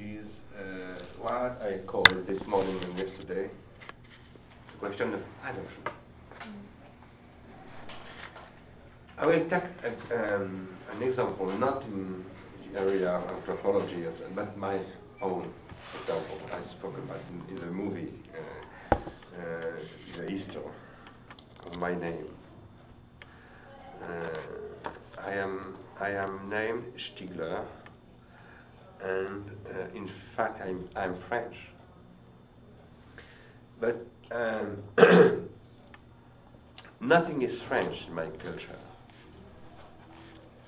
is uh, what I called this morning and yesterday the question of adoption. I will take a, um, an example, not in the area of anthropology, but my own example. I spoke about in, in the movie, uh, uh, the Easter of my name. Uh, I am I am named Stiegler, and uh, in fact I'm I'm French. But um, nothing is French in my culture.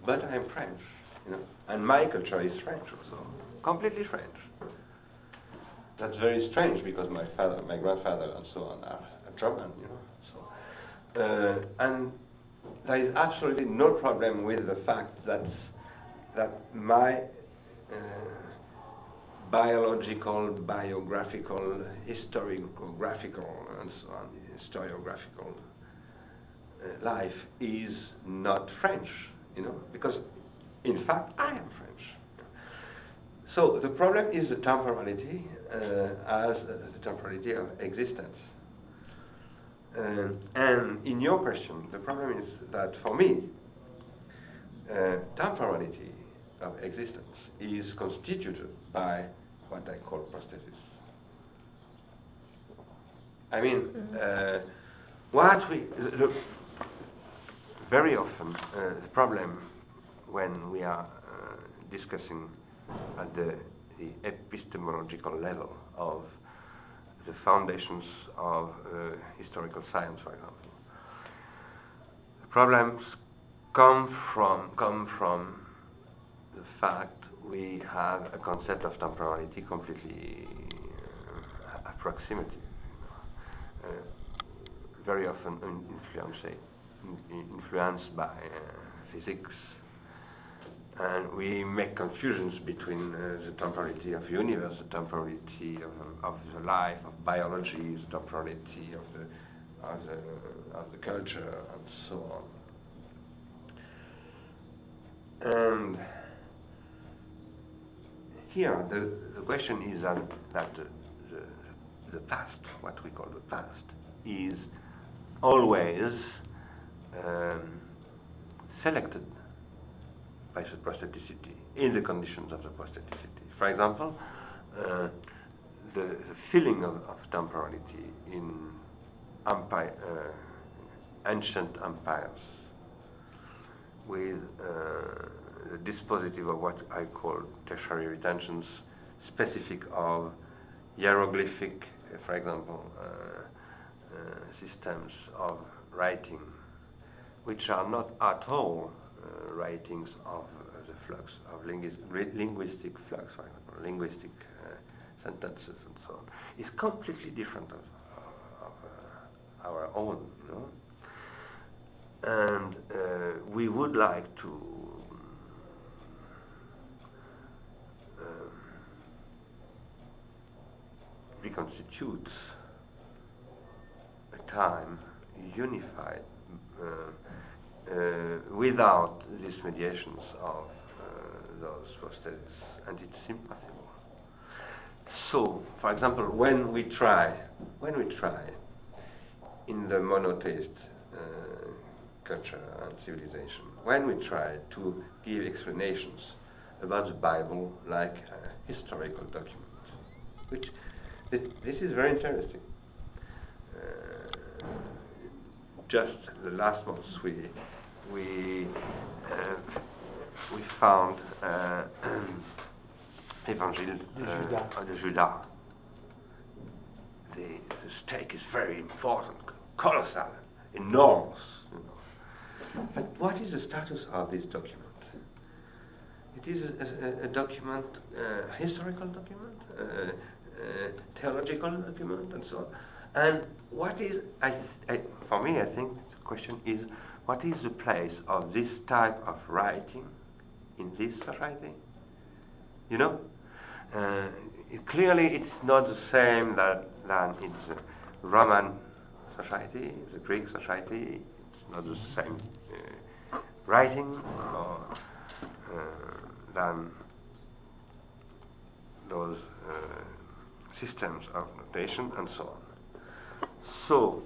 But I'm French, you know, and my culture is French also, completely French. That's very strange because my father, my grandfather, and so on are German, you know. So, uh, and there is absolutely no problem with the fact that that my biological, biographical, historiographical, and so on, historiographical uh, life is not French, you know, because in fact I am French. So the problem is the temporality uh, as uh, the temporality of existence. Uh, and in your question, the problem is that for me, uh, temporality of existence is constituted by what I call prosthesis. I mean, mm-hmm. uh, what we look very often uh, the problem when we are uh, discussing at the, the epistemological level of the foundations of uh, historical science, for example. The problems come from come from the fact we have a concept of temporality completely uh, approximative, uh, very often influenced, influenced by uh, physics and we make confusions between uh, the temporality of universe, the temporality of, of the life, of biology, the temporality of the, of the, of the culture, and so on. And here, the, the question is that, that the, the, past, what we call the past, is always um, selected by the prostheticity in the conditions of the prostheticity. For example, uh, the, the, feeling of, of temporality in empire, uh, ancient empires with uh, dispositive of what I call tertiary retentions, specific of hieroglyphic, for example, uh, uh, systems of writing, which are not at all uh, writings of uh, the flux, of linguistic flux, for example, linguistic uh, sentences and so on, is completely different of, of our own. You know? And we would like to um, reconstitute a time unified uh, uh, without these mediations of uh, those prosthetics, and it's impossible. So, for example, when we try, when we try in the monotheist uh, culture and civilization, when we try to give explanations about the Bible like a historical document, which this, this is very interesting. Uh, just the last months we we uh, we found uh, Evangel uh, of the Judas. The, the stake is very important, colossal, enormous. You know. But what is the status of this document? It is a, a, a document, a historical document, a theological document, and so on. And what is, I, I, for me, I think the question is what is the place of this type of writing in this society? You know? Uh, it, clearly, it's not the same that, than in the Roman society, the Greek society. It's not the same uh, writing or, uh, than those those uh, systems of notation and so on. So,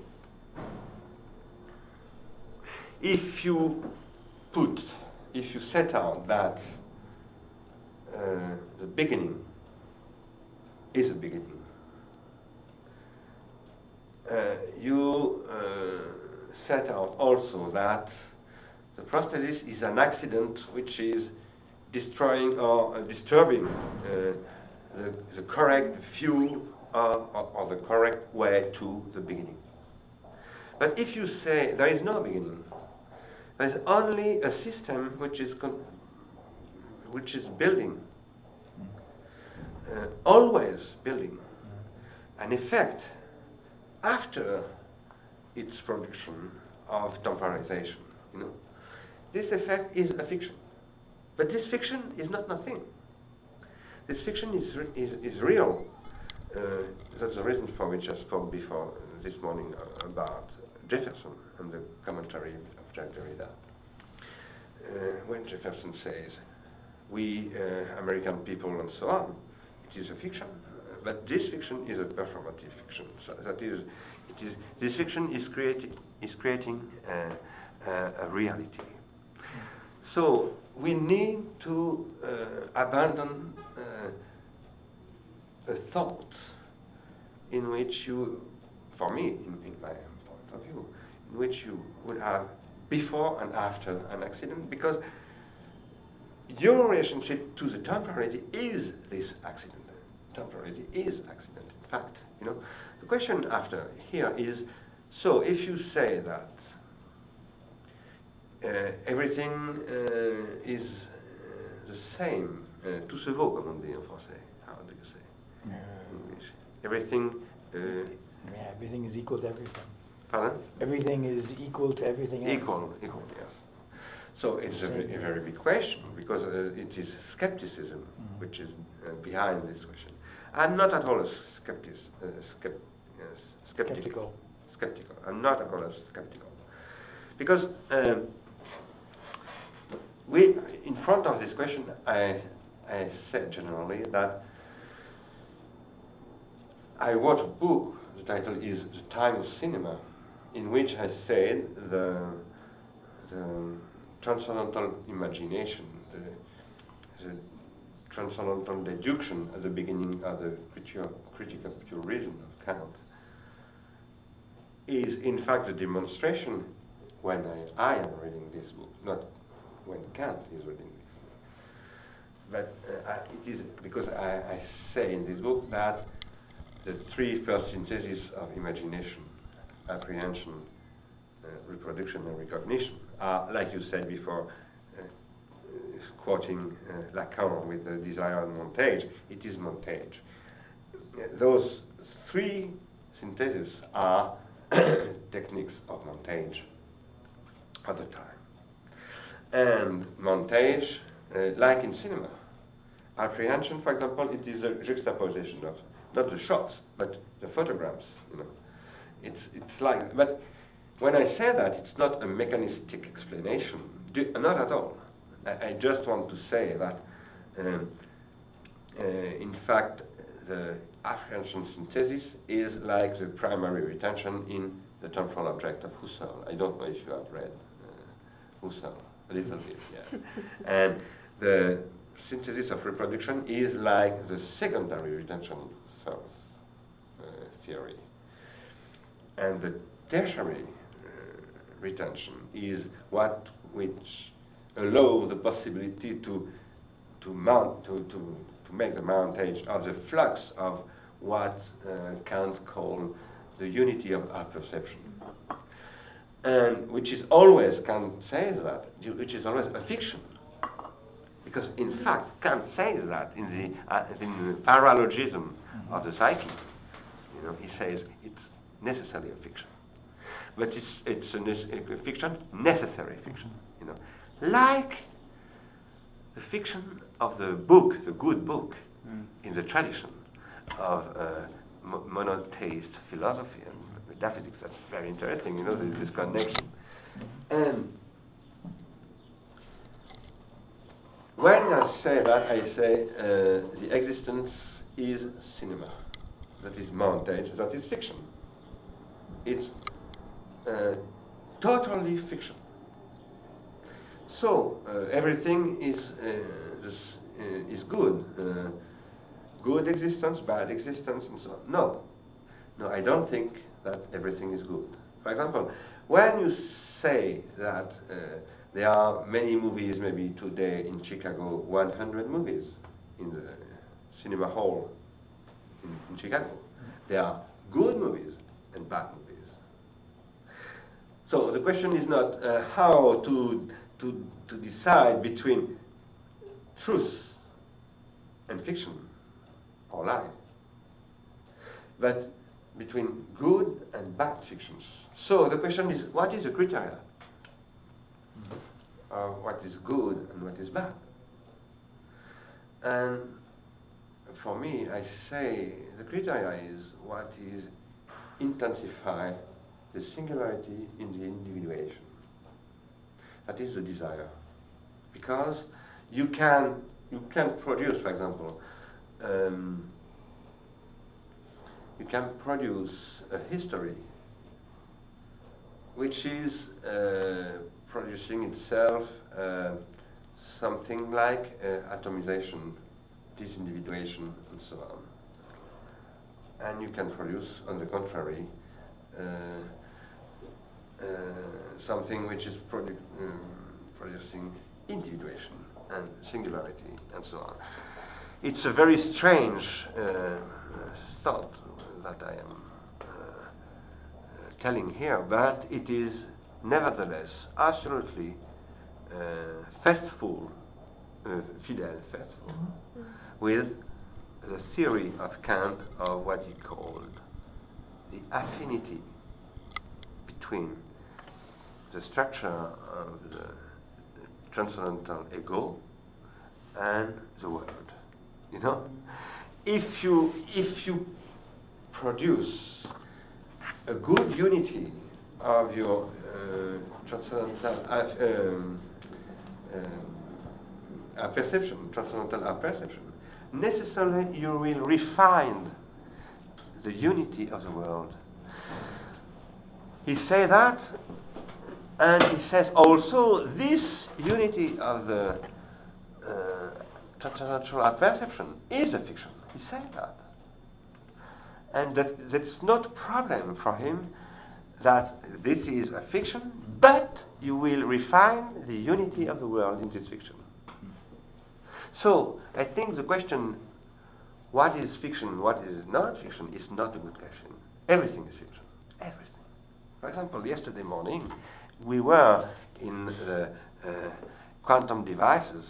if you put, if you set out that uh, the beginning is a beginning, uh, you uh, set out also that the prosthesis is an accident which is destroying or uh, disturbing uh, the, the, correct view or, or, the correct way to the beginning. But if you say there is no beginning, there is only a system which is which is building, uh, always building, an effect after its production of temporalization. You know, this effect is a fiction, but this fiction is not nothing. This fiction is is, is real. Uh, that's the reason for which I spoke before this morning uh, about Jefferson and the commentary of Jacques Derrida. Uh, when Jefferson says, "We uh, American people and so on," it is a fiction but this fiction is a performative fiction. So that is, it is this fiction is creating is creating uh, uh, a reality. So we need to uh, abandon uh, a thought in which you, for me, in, in my point of view, in which you would have before and after an accident, because your relationship to the temporality is this accident temporality is accident, in fact. You know, the question after here is, so if you say that everything uh, is uh, the same, uh, tout se vaut, comme on dit en français. How do you say? English. Everything. Uh, yeah, everything is equal to everything. Pardon? Everything is equal to everything else. Equal, equal, yes. So it's a, a very big question because uh, it is skepticism mm-hmm. which is uh, behind this question. I'm not at all a skeptic, uh, skept, skeptical. skeptical. I'm not at all a skeptical. Because um, in front of this question, I, said generally that I wrote a book, the title is The Time of Cinema, in which I said the, the transcendental imagination, the, the transcendental deduction at the beginning of the of pure reason of Kant is in fact a demonstration when I, I am reading this book, not when Kant is reading this. But uh, I, it is because I, I, say in this book that the three first syntheses of imagination, apprehension, uh, reproduction, and recognition are, like you said before, quoting uh, Lacan with the desire and montage, it is montage. Those three syntheses are techniques of montage at the time. And montage, uh, like in cinema, apprehension, for example, it is a juxtaposition of not the shots, but the photographs. You know, it's it's like. But when I say that, it's not a mechanistic explanation, not at all. I, I just want to say that, um, uh, in fact, the apprehension synthesis is like the primary retention in the temporal object of Husserl. I don't know if you have read uh, Husserl, little bit, yeah. and the synthesis of reproduction is like the secondary retention uh, theory. And the tertiary uh, retention is what which allows the possibility to to mount to, to, to make the mountage of the flux of what uh, Kant called the unity of our perception. And which is always, Kant says that, which is always a fiction. Because in fact, Kant says that in the, uh, in the paralogism of the psyche. You know, he says it's necessarily a fiction. But it's, it's a, a fiction, necessary fiction. You know, like the fiction of the book, the good book, mm. in the tradition of uh, monotheist philosophy and metaphysics. That's very interesting, you know, this, this connection. And when I say that, I say uh, the existence is cinema. That is montage. That is fiction. It's uh, totally fiction. So uh, everything is uh, uh is good. Uh, good existence, bad existence, and so on. No, no, I don't think that everything is good. For example, when you say that uh, there are many movies, maybe today in Chicago, 100 movies in the cinema hall in, in Chicago. There are good movies and bad movies. So the question is not uh, how to, to, to decide between truth and fiction or lie, but between good and bad fictions. So the question is, what is the criteria of what is good and what is bad? And for me, I say the criteria is what is intensify the singularity in the individuation. That is the desire. Because you can you can produce, for example, um, you can produce a history which is uh, producing itself uh, something like uh, atomization, disindividuation, and so on. And you can produce, on the contrary, uh, uh, something which is produ um, producing individuation and singularity, and so on. It's a very strange uh, thought that I am telling here, but it is nevertheless absolutely uh, faithful, uh, fidel, faithful, mm-hmm. with the theory of Kant of what he called the affinity between the structure of the transcendental ego and the world. You know, if you if you produce a good unity of your uh, transcendental um, uh, perception, transcendental perception, necessarily you will refine the unity of the world. He says that, and he says also this unity of the uh, transcendental perception is a fiction. He said that and that that's not problem for him that this is a fiction, but you will refine the unity of the world in this fiction. So I think the question, what is fiction, what is not fiction, is not a good question. Everything is fiction. Everything. For example, yesterday morning, we were in the uh, quantum devices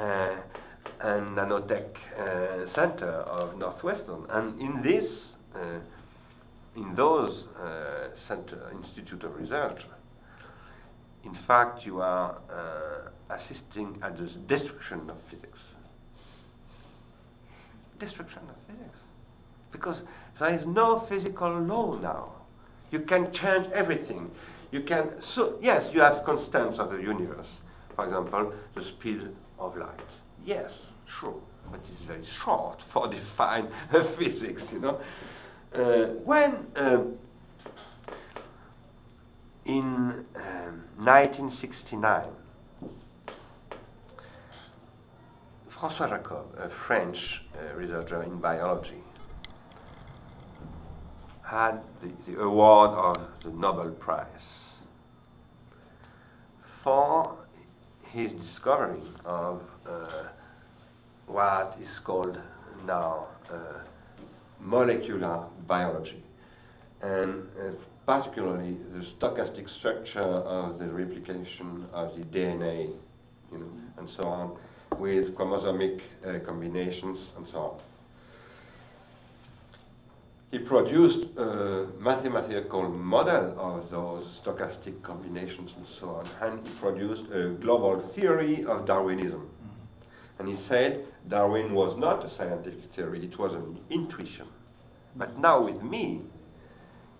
uh, and nanotech uh, center of Northwestern. And in this, uh, in those uh, center, institute of research, in fact, you are assisting at the destruction of physics. Destruction of physics. Because there is no physical law now. You can change everything. You can, so, yes, you have constants of the universe. For example, the speed of light. Yes, true, but it's very short for define physics, you know. Uh, when um, in um, 1969, François Jacob, a French uh, researcher in biology, had the, the award of the Nobel Prize for his discovery of uh, what is called now uh, molecular biology, and uh, particularly the stochastic structure of the replication of the DNA, you know, and so on, with chromosomic uh, combinations and so on. He produced a mathematical model of those stochastic combinations and so on, and he produced a global theory of Darwinism. And he said Darwin was not a scientific theory, it was an intuition. But now with me,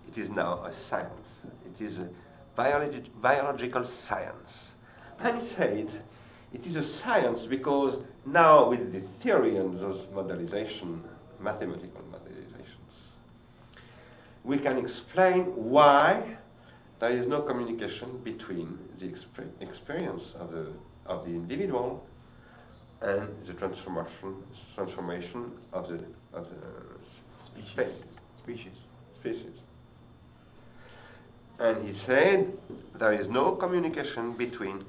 it is now a science. It is a biologi- biological science. And he said, it is a science because now with the theory and those modelization, mathematical modelizations, we can explain why there is no communication between the exper experience of the, of the individual and the transformation, transformation of the, of the species. Species. species. And he said there is no communication between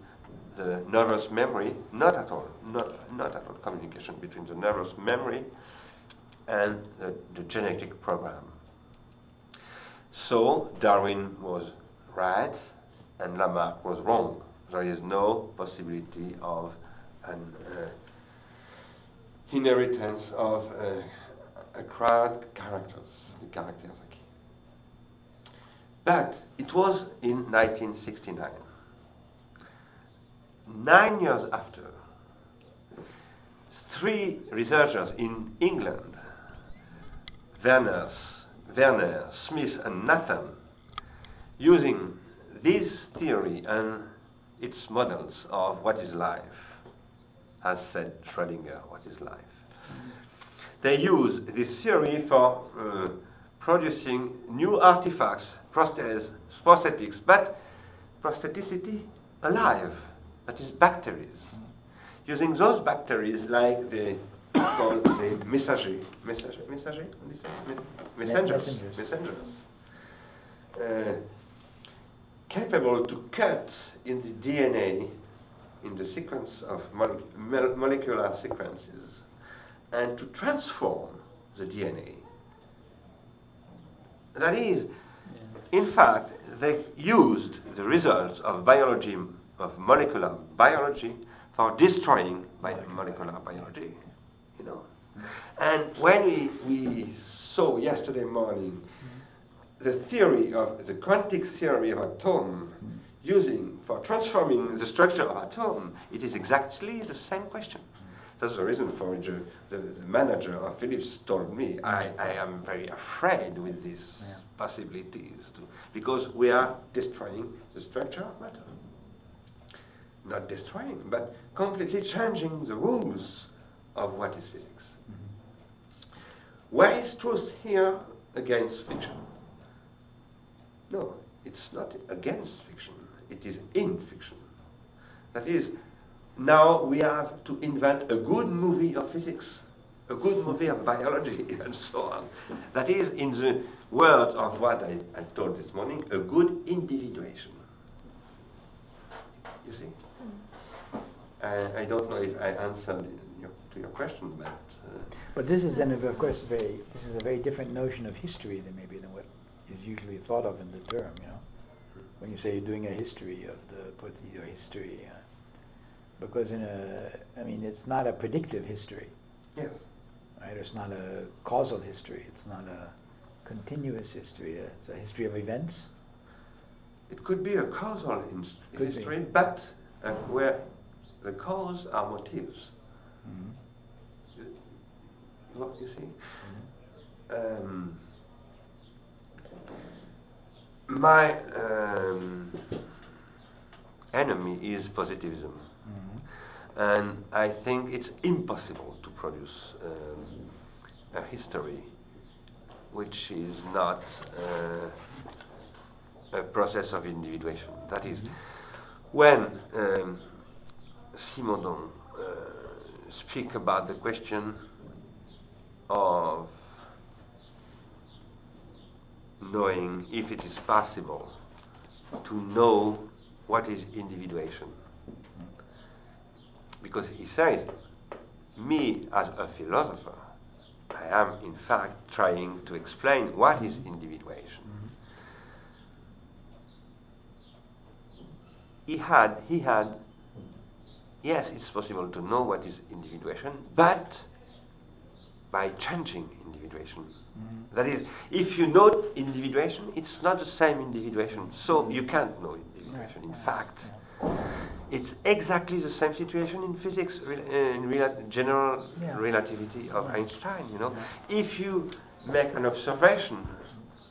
the nervous memory, not at all, not, not at all communication between the nervous memory and the, the genetic program. So Darwin was right and Lamarck was wrong. There is no possibility of an uh, inheritance of uh, acquired characters, the characters. But it was in 1969 nine years after, three researchers in England, Werner, Werner, Smith, and Nathan, using this theory and its models of what is life, as said Schrödinger, what is life. They use this theory for uh, producing new artifacts, prosthetics, but prostheticity alive that is bacteria. Using those bacteria like the called the messager, messager, messager, messengers, messengers, uh, capable to cut in the DNA in the sequence of mole molecular sequences and to transform the DNA. That is, in fact, they used the results of biology of molecular biology for destroying molecular biology, you know. And when we, we saw yesterday morning mm-hmm. the theory of the quantic theory of atom mm-hmm. Using for transforming the structure of atom, it is exactly the same question. That's the reason for which the, the, manager of Philips told me I, I am very afraid with these yeah. possibilities to, because we are destroying the structure of matter not destroying, but completely changing the rules of what is physics. Mm-hmm. Where is truth here against fiction? No, it's not against fiction, it is in fiction. That is, now we have to invent a good movie of physics, a good movie of biology, and so on. That is, in the words of what I, I told this morning, a good individuation. You see? I, I don't know if I answered your, to your question, but. Uh, but this is then, of course, very. This is a very different notion of history than maybe than what is usually thought of in the term. You know, when you say you're doing a history of the your history, uh, because in a, I mean, it's not a predictive history. Yes. Right. It's not a causal history. It's not a continuous history. It's a history of events. It could be a causal history, be. but uh, where the cause are motives. Mm-hmm. You, what you see? Mm-hmm. Um, my um, enemy is positivism. Mm-hmm. And I think it's impossible to produce um, a history which is not uh, a process of individuation. That is, mm-hmm. when um, Simondon uh, speak about the question of knowing if it is possible to know what is individuation. Because he says, me as a philosopher, I am in fact trying to explain what is individuation. He had he had yes, it's possible to know what is individuation, but by changing individuation. Mm. That is, if you know individuation, it's not the same individuation, so you can't know individuation. In fact, it's exactly the same situation in physics, uh, in rela general yeah. relativity of Einstein. You know, if you make an observation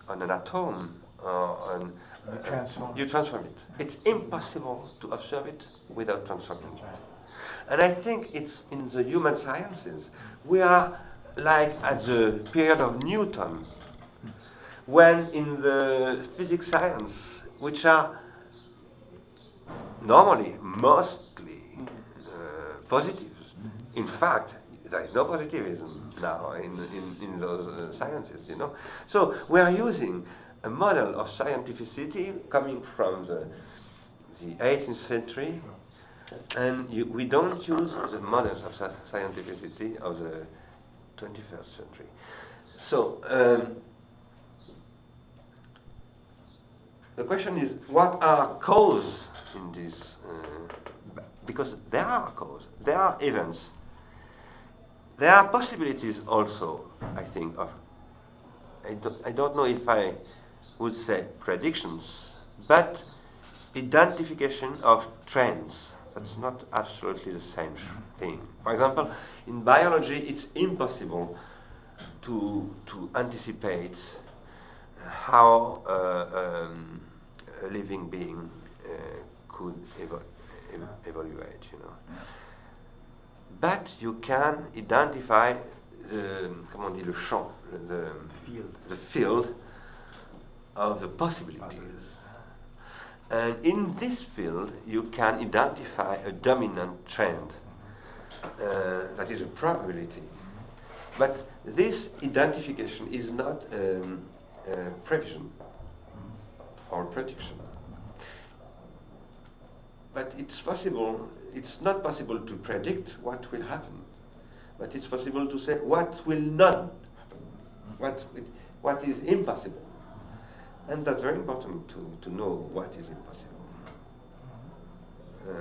on an atom or on you transform. You transform it. It's impossible to observe it without transforming it. And I think it's in the human sciences. We are like at the period of Newton, when in the physics science, which are normally mostly uh, positives, in fact, there is no positivism now in, in, in those uh, sciences, you know. So we are using a model of scientificity coming from the, the 18th century, and you, we don't use the models of scientificity of the 21st century. So um, the question is, what are causes in this? Uh, because there are causes, there are events there are possibilities also, I think, of, I don't, I don't know if I would say predictions, but identification of trends. That's not absolutely the same thing. For example, in biology, it's impossible to, to anticipate how uh, um, a living being uh, could evo- ev- evaluate, you know but you can identify um, comment on dit le champ, the field, the field of the possibilities. And in this field, you can identify a dominant trend. Uh, that is a probability. But this identification is not um, uh, prevision or prediction. But it's possible it's not possible to predict what will happen, but it's possible to say what will not happen, what, what is impossible. And that's very important to, to know what is impossible. Uh,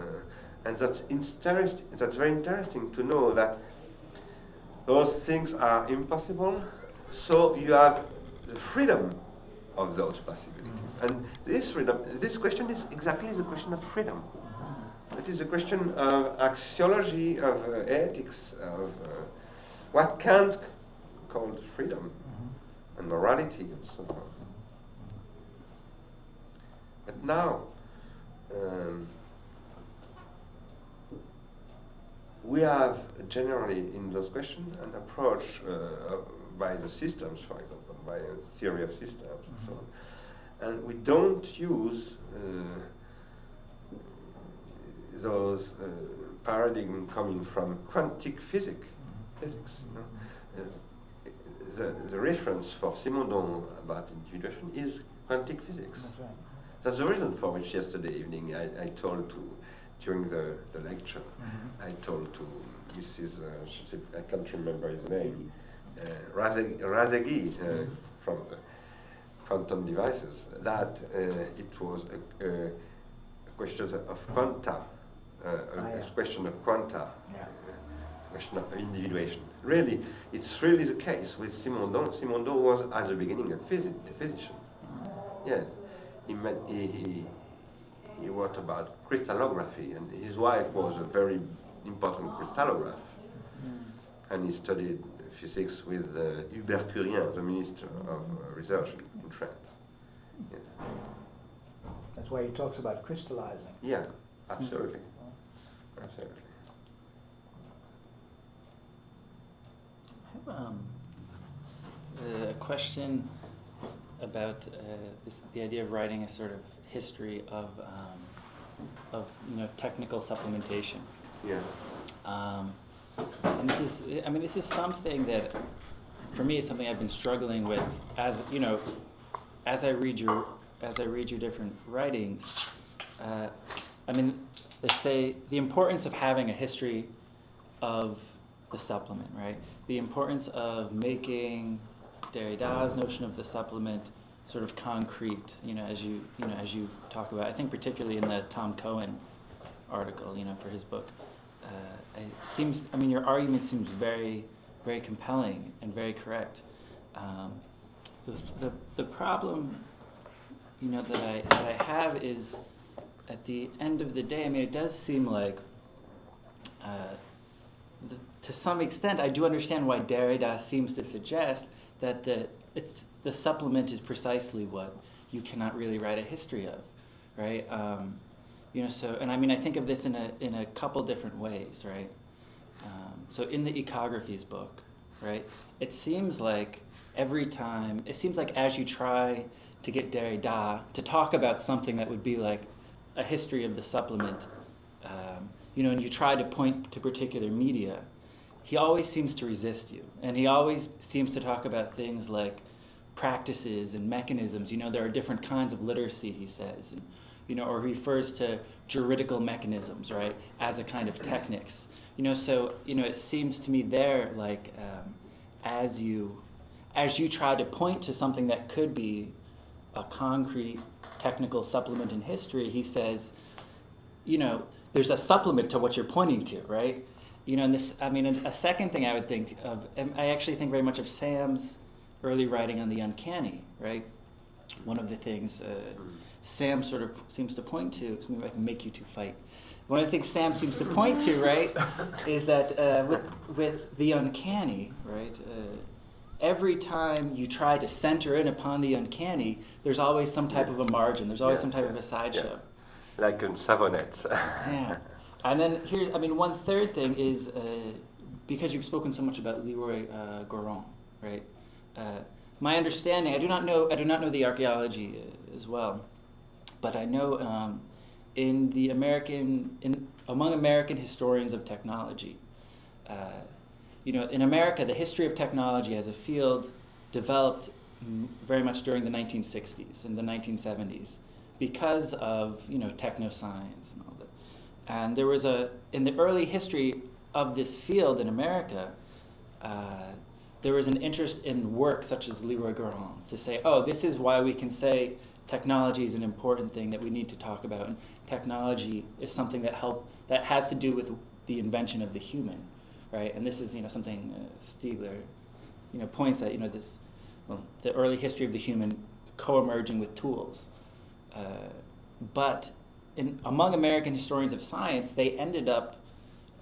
and that's, interest, that's very interesting to know that those things are impossible, so you have the freedom of those possibilities. And this freedom, this question is exactly the question of freedom. It is a question of axiology, of uh, ethics, of uh, what Kant called freedom mm-hmm. and morality and so on. But now, um, we have generally in those questions an approach uh, by the systems, for example, by a theory of systems mm-hmm. and so on. And we don't use uh, those uh, paradigm coming from quantum physics. Physics, you know? uh, the, the reference for Simondon about individuation is quantum physics. That's, right. That's the reason for which yesterday evening I, I told to, during the, the lecture, mm-hmm. I told to Mrs. Uh, I can't remember his name, uh, Razeghi uh, mm-hmm. from quantum devices, that uh, it was a, a question of quanta uh, a, ah, yeah. question of quanta, yeah. question of individuation. Really, it's really the case with Simondon. Simondon was at the beginning a, phys- a physician. Yes, he, met, he, he, he wrote about crystallography, and his wife was a very important crystallograph. Mm. And he studied physics with uh, Hubert Curien, the Minister of uh, Research in, in France. Yes. That's why he talks about crystallizing. Yeah, absolutely. Mm. Absolutely. I have um, a question about uh, this, the idea of writing a sort of history of um, of you know technical supplementation. Yeah. Um, and this is, I mean, this is something that, for me, is something I've been struggling with as you know, as I read your as I read your different writings. Uh, I mean, they say the importance of having a history of the supplement, right? The importance of making Derrida's notion of the supplement sort of concrete, you know, as you you know as you talk about. I think particularly in the Tom Cohen article, you know, for his book. Uh, it seems, I mean, your argument seems very, very compelling and very correct. Um, the, the the problem, you know, that I that I have is at the end of the day, I mean, it does seem like, uh, the, to some extent, I do understand why Derrida seems to suggest that the, the supplement is precisely what you cannot really write a history of, right? Um, You know, so and I mean I think of this in a in a couple different ways, right? Um, so in the Echographies book, right, it seems like every time it seems like as you try to get Derrida to talk about something that would be like a history of the supplement, um, you know, and you try to point to particular media, he always seems to resist you, and he always seems to talk about things like practices and mechanisms. You know, there are different kinds of literacy, he says, and, you know, or refers to juridical mechanisms, right, as a kind of technics. You know, so you know, it seems to me there like um, as you as you try to point to something that could be a concrete technical supplement in history, he says, you know, there's a supplement to what you're pointing to, right? You know, and this, I mean, a second thing I would think of, I actually think very much of Sam's early writing on the uncanny, right? One of the things uh, Sam sort of seems to point to, maybe I can make you two fight. One of the things Sam seems to point to, right, is that uh, with, with the uncanny, right, uh, every time you try to center in upon the uncanny, there's always some type of a margin. There's always Yeah, some type of a sideshow. yeah. Like in Savonette. Yeah. And then here, I mean, one third thing is uh, because you've spoken so much about Leroi uh, Gourhan, right? Uh, my understanding, I do not know, I do not know the archaeology uh, as well, but I know um, in the American, in, among American historians of technology, uh, you know, in America, the history of technology as a field developed m- very much during the 1960s and the 1970s because of you know technoscience and all that. And there was a in the early history of this field in America, uh, there was an interest in work such as Leroi Gourhan to say, oh, this is why we can say technology is an important thing that we need to talk about, and technology is something that help that has to do with the invention of the human, right? And this is you know something uh, Stiegler, you know, points at you know this, well, the early history of the human co-emerging with tools. Uh, but in, among American historians of science, they ended up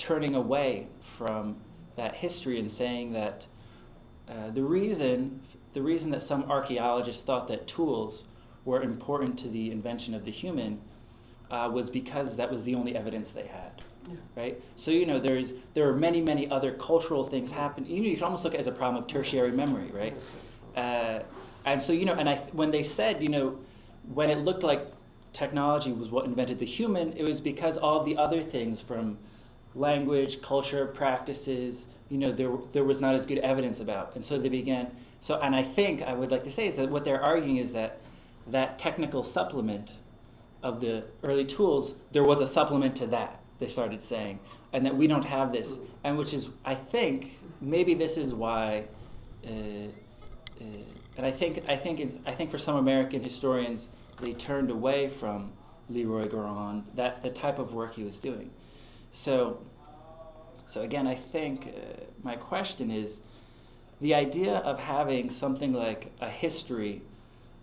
turning away from that history and saying that uh, the reason the reason that some archaeologists thought that tools were important to the invention of the human uh, was because that was the only evidence they had. Right. So you know there's there are many many other cultural things happen. You know you can almost look at it as a problem of tertiary memory, right? Uh, and so you know, and I when they said you know when it looked like technology was what invented the human, it was because all the other things from language, culture, practices, you know, there there was not as good evidence about. And so they began. So, and I think I would like to say is that what they're arguing is that that technical supplement of the early tools, there was a supplement to that. They started saying, and that we don't have this, and which is, I think, maybe this is why. Uh, uh, and I think I think it's, I think for some American historians, they turned away from Leroi Gourhan, that the type of work he was doing. So, so again, I think uh, my question is the idea of having something like a history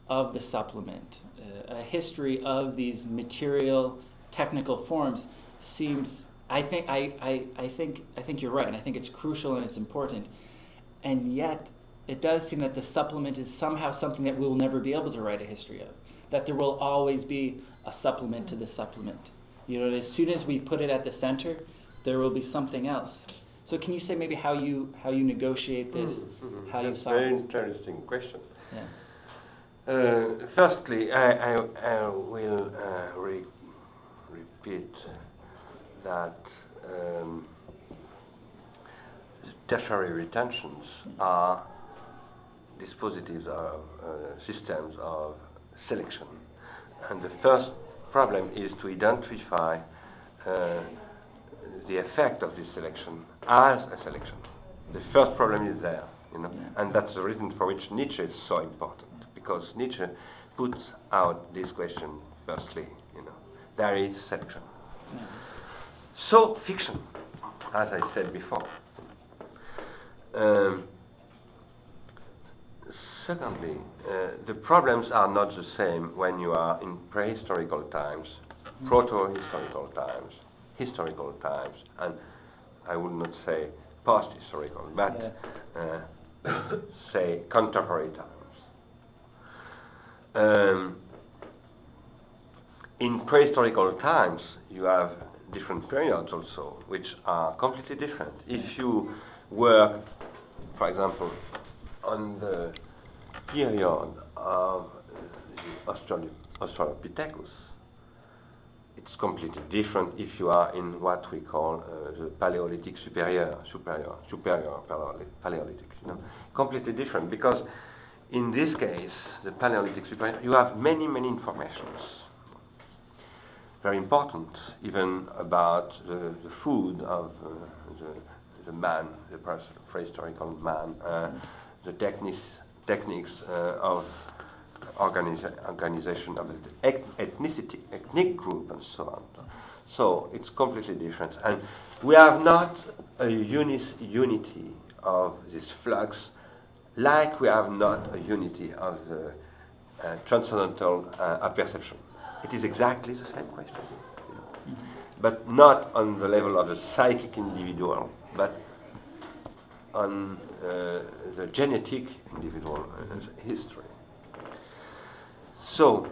of the supplement, uh, a history of these material technical forms seems. I think I, I, I think I think you're right, and I think it's crucial and it's important, and yet it does seem that the supplement is somehow something that we will never be able to write a history of. That there will always be a supplement to the supplement. You know, as soon as we put it at the center, there will be something else. So can you say maybe how you how you negotiate this, Mhm. how That's a solve very interesting question. Yeah. Uh, firstly, I, I, I will uh, re- repeat that um, tertiary retentions are dispositives of uh, systems of selection. And the first problem is to identify uh, the effect of this selection as a selection. The first problem is there, you know, Yeah. and that's the reason for which Nietzsche is so important, because Nietzsche puts out this question firstly, you know, there is selection. Yeah. So, fiction, as I said before. Um, secondly, uh, the problems are not the same when you are in prehistorical times, proto-historical times, historical times, and I would not say post-historical, but uh, say contemporary times. Um, in prehistorical times, you have different periods also, which are completely different. If you work, for example, on the period of the Australopithecus, it's completely different if you are in what we call uh, the Paleolithic superior, superior, superior Paleolithic. You know, completely different because in this case, the Paleolithic superior, you have many, many informations. Very important, even about the, the food of uh, the, the man, the prehistorical man, uh, the techniques, techniques uh, of organization of the ethnicity, ethnic group, and so on. So it's completely different. And we have not a unis- unity of this flux like we have not a unity of the uh, transcendental uh, perception. It is exactly the same question. But not on the level of a psychic individual, but on uh, the genetic individual uh, history. So,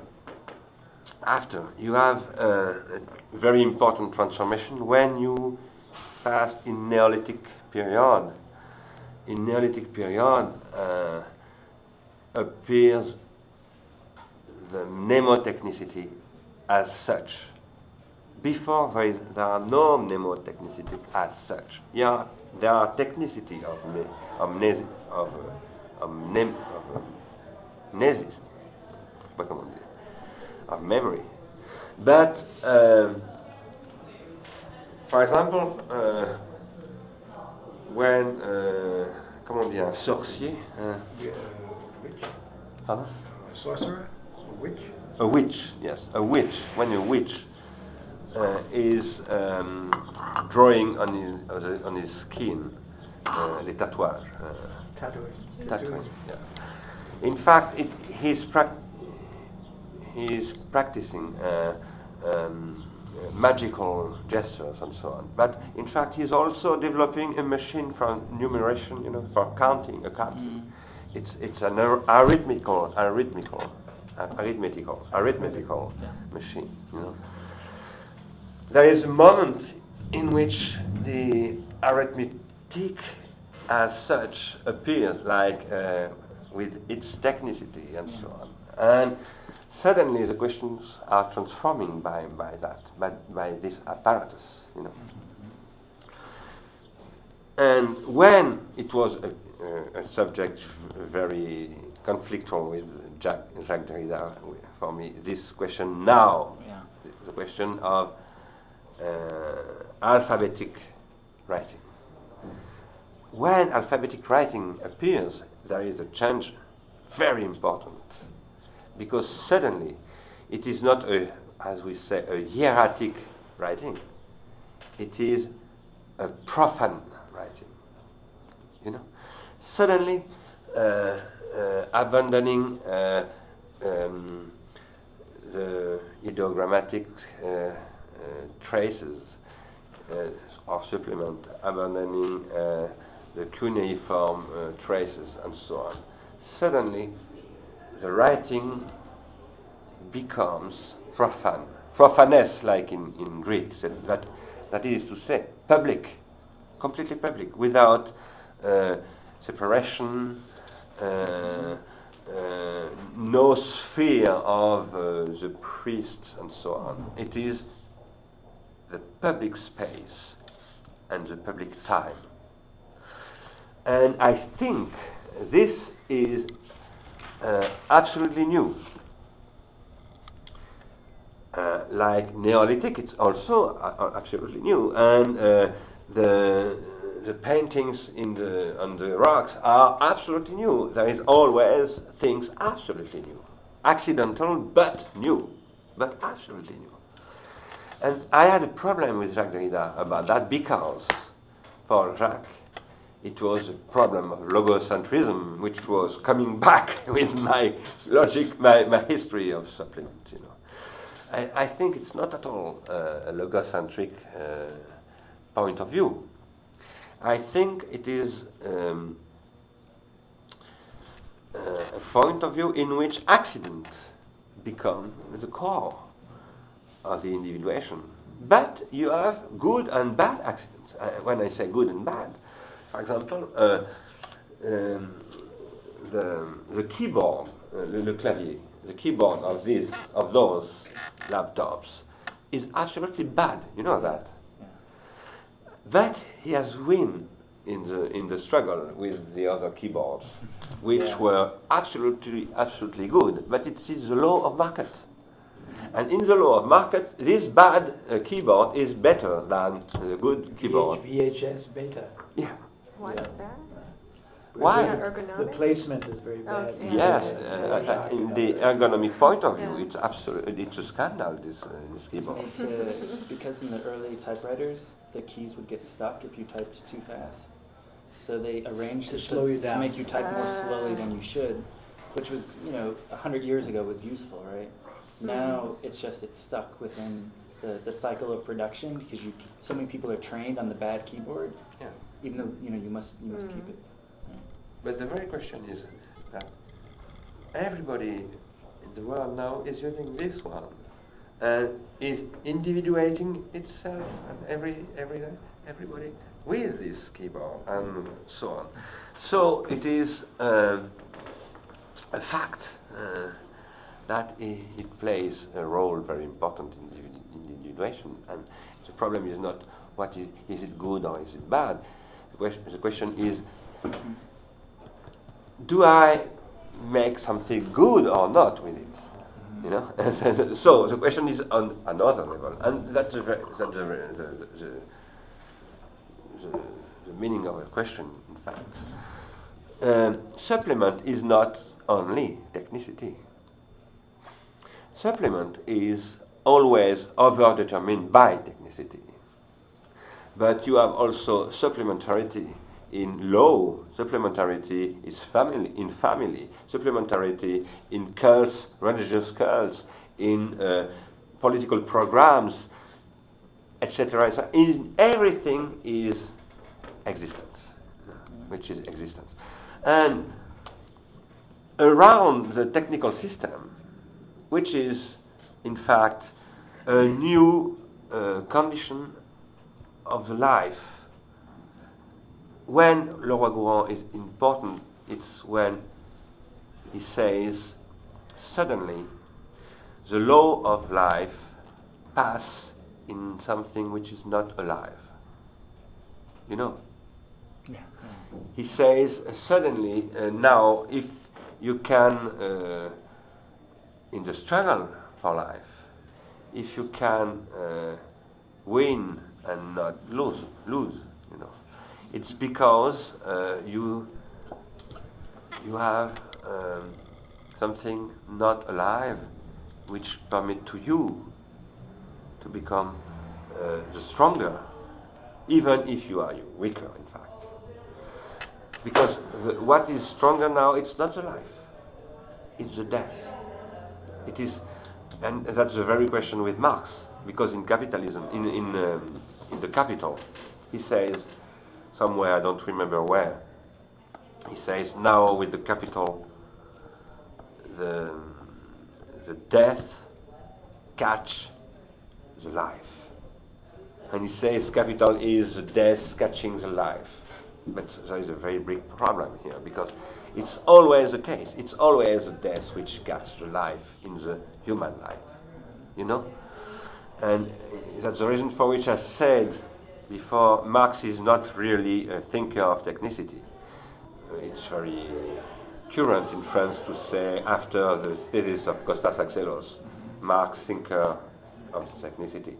after you have a very important transformation when you pass in Neolithic period. In Neolithic period uh, appears the mnemotechnicity as such. Before there, is, there are no mnemotechnicity as such. Yeah, there are technicity of of, of, of, of, of mnesis, of memory. But, uh, for example, uh, when, uh, comment dire, un sorcier, uh, witch. Pardon? A sorcerer? A witch? A witch, yes, a witch. When a witch uh, is um, drawing on his, on his skin uh, les tatouages. Uh, tatouage. Tatouage, yeah. In fact, it, he's pra- he's practicing uh, um, magical gestures and so on. But in fact, he's also developing a machine for numeration, you know, for counting, a Mm. It's it's an arithmetical, arithmetical, arithmetical, arithmetical yeah. machine. You know, there is a moment in which the arithmetic as such appears, like uh, with its technicity and so on, and suddenly the questions are transforming by, by that, by, by this apparatus, you know. And when it was a, a subject very conflictual with Jacques, Jacques Derrida, for me, this question now, yeah. the question of uh, alphabetic writing. When alphabetic writing appears, there is a change very important because suddenly it is not a, as we say, a hieratic writing. It is a profane writing. You know, suddenly uh, uh, abandoning uh, um, the ideogrammatic uh, uh, traces uh, or supplement, abandoning the cuneiform traces, and so on. Suddenly, the writing becomes profane. Profaneness, like in, in Greek, that, that is to say, public, completely public, without uh, separation, uh, uh, no sphere of uh, the priests and so on. It is the public space and the public time. And I think this is uh, absolutely new. Uh, like Neolithic, it's also uh, absolutely new, and uh, the the paintings in the on the rocks are absolutely new. There is always things absolutely new, accidental but new, but absolutely new. And I had a problem with Jacques Derrida about that because for Jacques it was a problem of logocentrism, which was coming back with my logic, my, my history of supplements. You know, I, I think it's not at all uh, a logocentric uh, point of view. I think it is um, uh, a point of view in which accidents become the core of the individuation. But you have good and bad accidents. Uh, when I say good and bad, for example, uh, um, the, the keyboard, uh, le, le clavier, the keyboard of this, of those laptops is absolutely bad. You know that. But he has win in the in the struggle with the other keyboards, which Yeah. were absolutely absolutely good. But it is the law of market. And in the law of market, this bad uh, keyboard is better than the good keyboard. VHS beta. Yeah. Why Yeah. is that? Why? The ergonomic? placement is very bad. Okay. Yes, uh, uh, in the ergonomic point of view, Yeah. it's absolutely it's a scandal. This uh, this keyboard. It's, uh, because in the early typewriters, the keys would get stuck if you typed too fast. So they arranged To it slow you to down. make you type more Ah. slowly than you should, which was, you know, a hundred years ago was useful, right? Hmm. Now it's just it's stuck within the, the cycle of production because you so many people are trained on the bad keyboard, Yeah. Even though you know you must you must keep Mm. it. Yeah. But the very question is that everybody in the world now is using this one and is individuating itself and every every everybody with this keyboard and so on. So it is um, a fact uh, that i it plays a role very important in individuation and the problem is not what is, is it good or is it bad. The question, is do I make something good or not with it? You know. so the question is on another level, and that's the that's the, the, the, the, meaning of the question. In fact, um, supplement is not only technicity. Supplement is always over-determined by technicity. But you have also supplementarity in law, supplementarity is family in family, supplementarity in cults, religious cults, in uh, political programs, etc. In everything is existence, which is existence, and around the technical system, which is in fact a new uh, condition of the life. When Leroi-Gourhan is important, it's when he says, suddenly, the law of life pass in something which is not alive. You know? Yeah. He says, suddenly, uh, now, if you can, uh, in the struggle for life, if you can uh, win and not lose, lose, you know, it's because uh, you you have um, something not alive, which permit to you to become uh, the stronger, even if you are weaker, in fact. Because the, what is stronger now, it's not the life, it's the death. It is, and that's the very question with Marx, because in capitalism, in in um, in the Capital, he says somewhere I don't remember where. He says now with the capital, the the death catch the life, and he says capital is the death catching the life. But there is a very big problem here because it's always the case. It's always the death which catches the life in the human life. You know, and that's the reason for which I said before Marx is not really a thinker of technicity. It's very current in France to say, after the thesis of Costas Axelos, Marx thinker of technicity,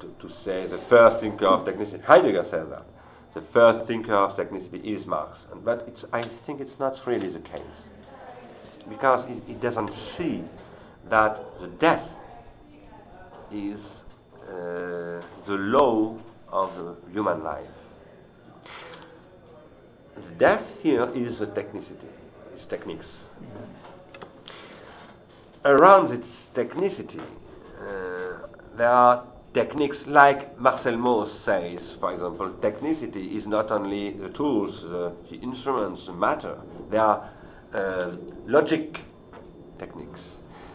to, to say the first thinker of technicity. Heidegger said that. The first thinker of technicity is Marx. And, but I think it's not really the case. Because he, he doesn't see that the death is uh, the law of the human life. The death here is the technicity, its techniques. Around its technicity, uh, there are techniques like Marcel Mauss says, for example, technicity is not only the tools, the, the instruments, the matter. There are uh, logic techniques,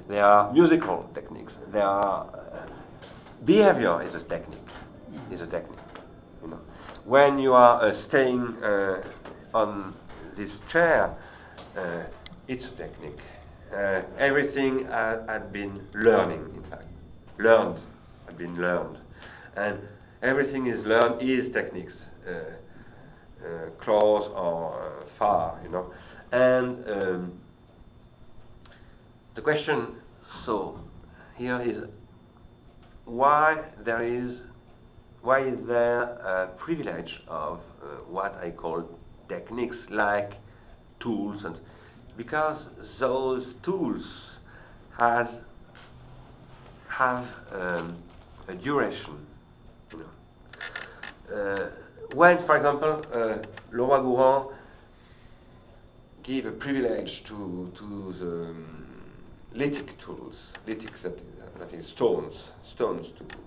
there are musical techniques, there are uh, behavior is a technique. Is a technique. You know, when you are uh, staying uh, on this chair, uh, it's a technique. Uh, everything had been learning, in fact, learned, had been learned, and everything is learned is techniques, uh, uh, close or far, you know, and um, the question so here is why there is why is there a privilege of uh, what I call techniques like tools and because those tools has have um, a duration you know. Uh, when for example uh, Leroi-Gourhan give a privilege to to the um, lithic tools lithic that, that is stones stones tools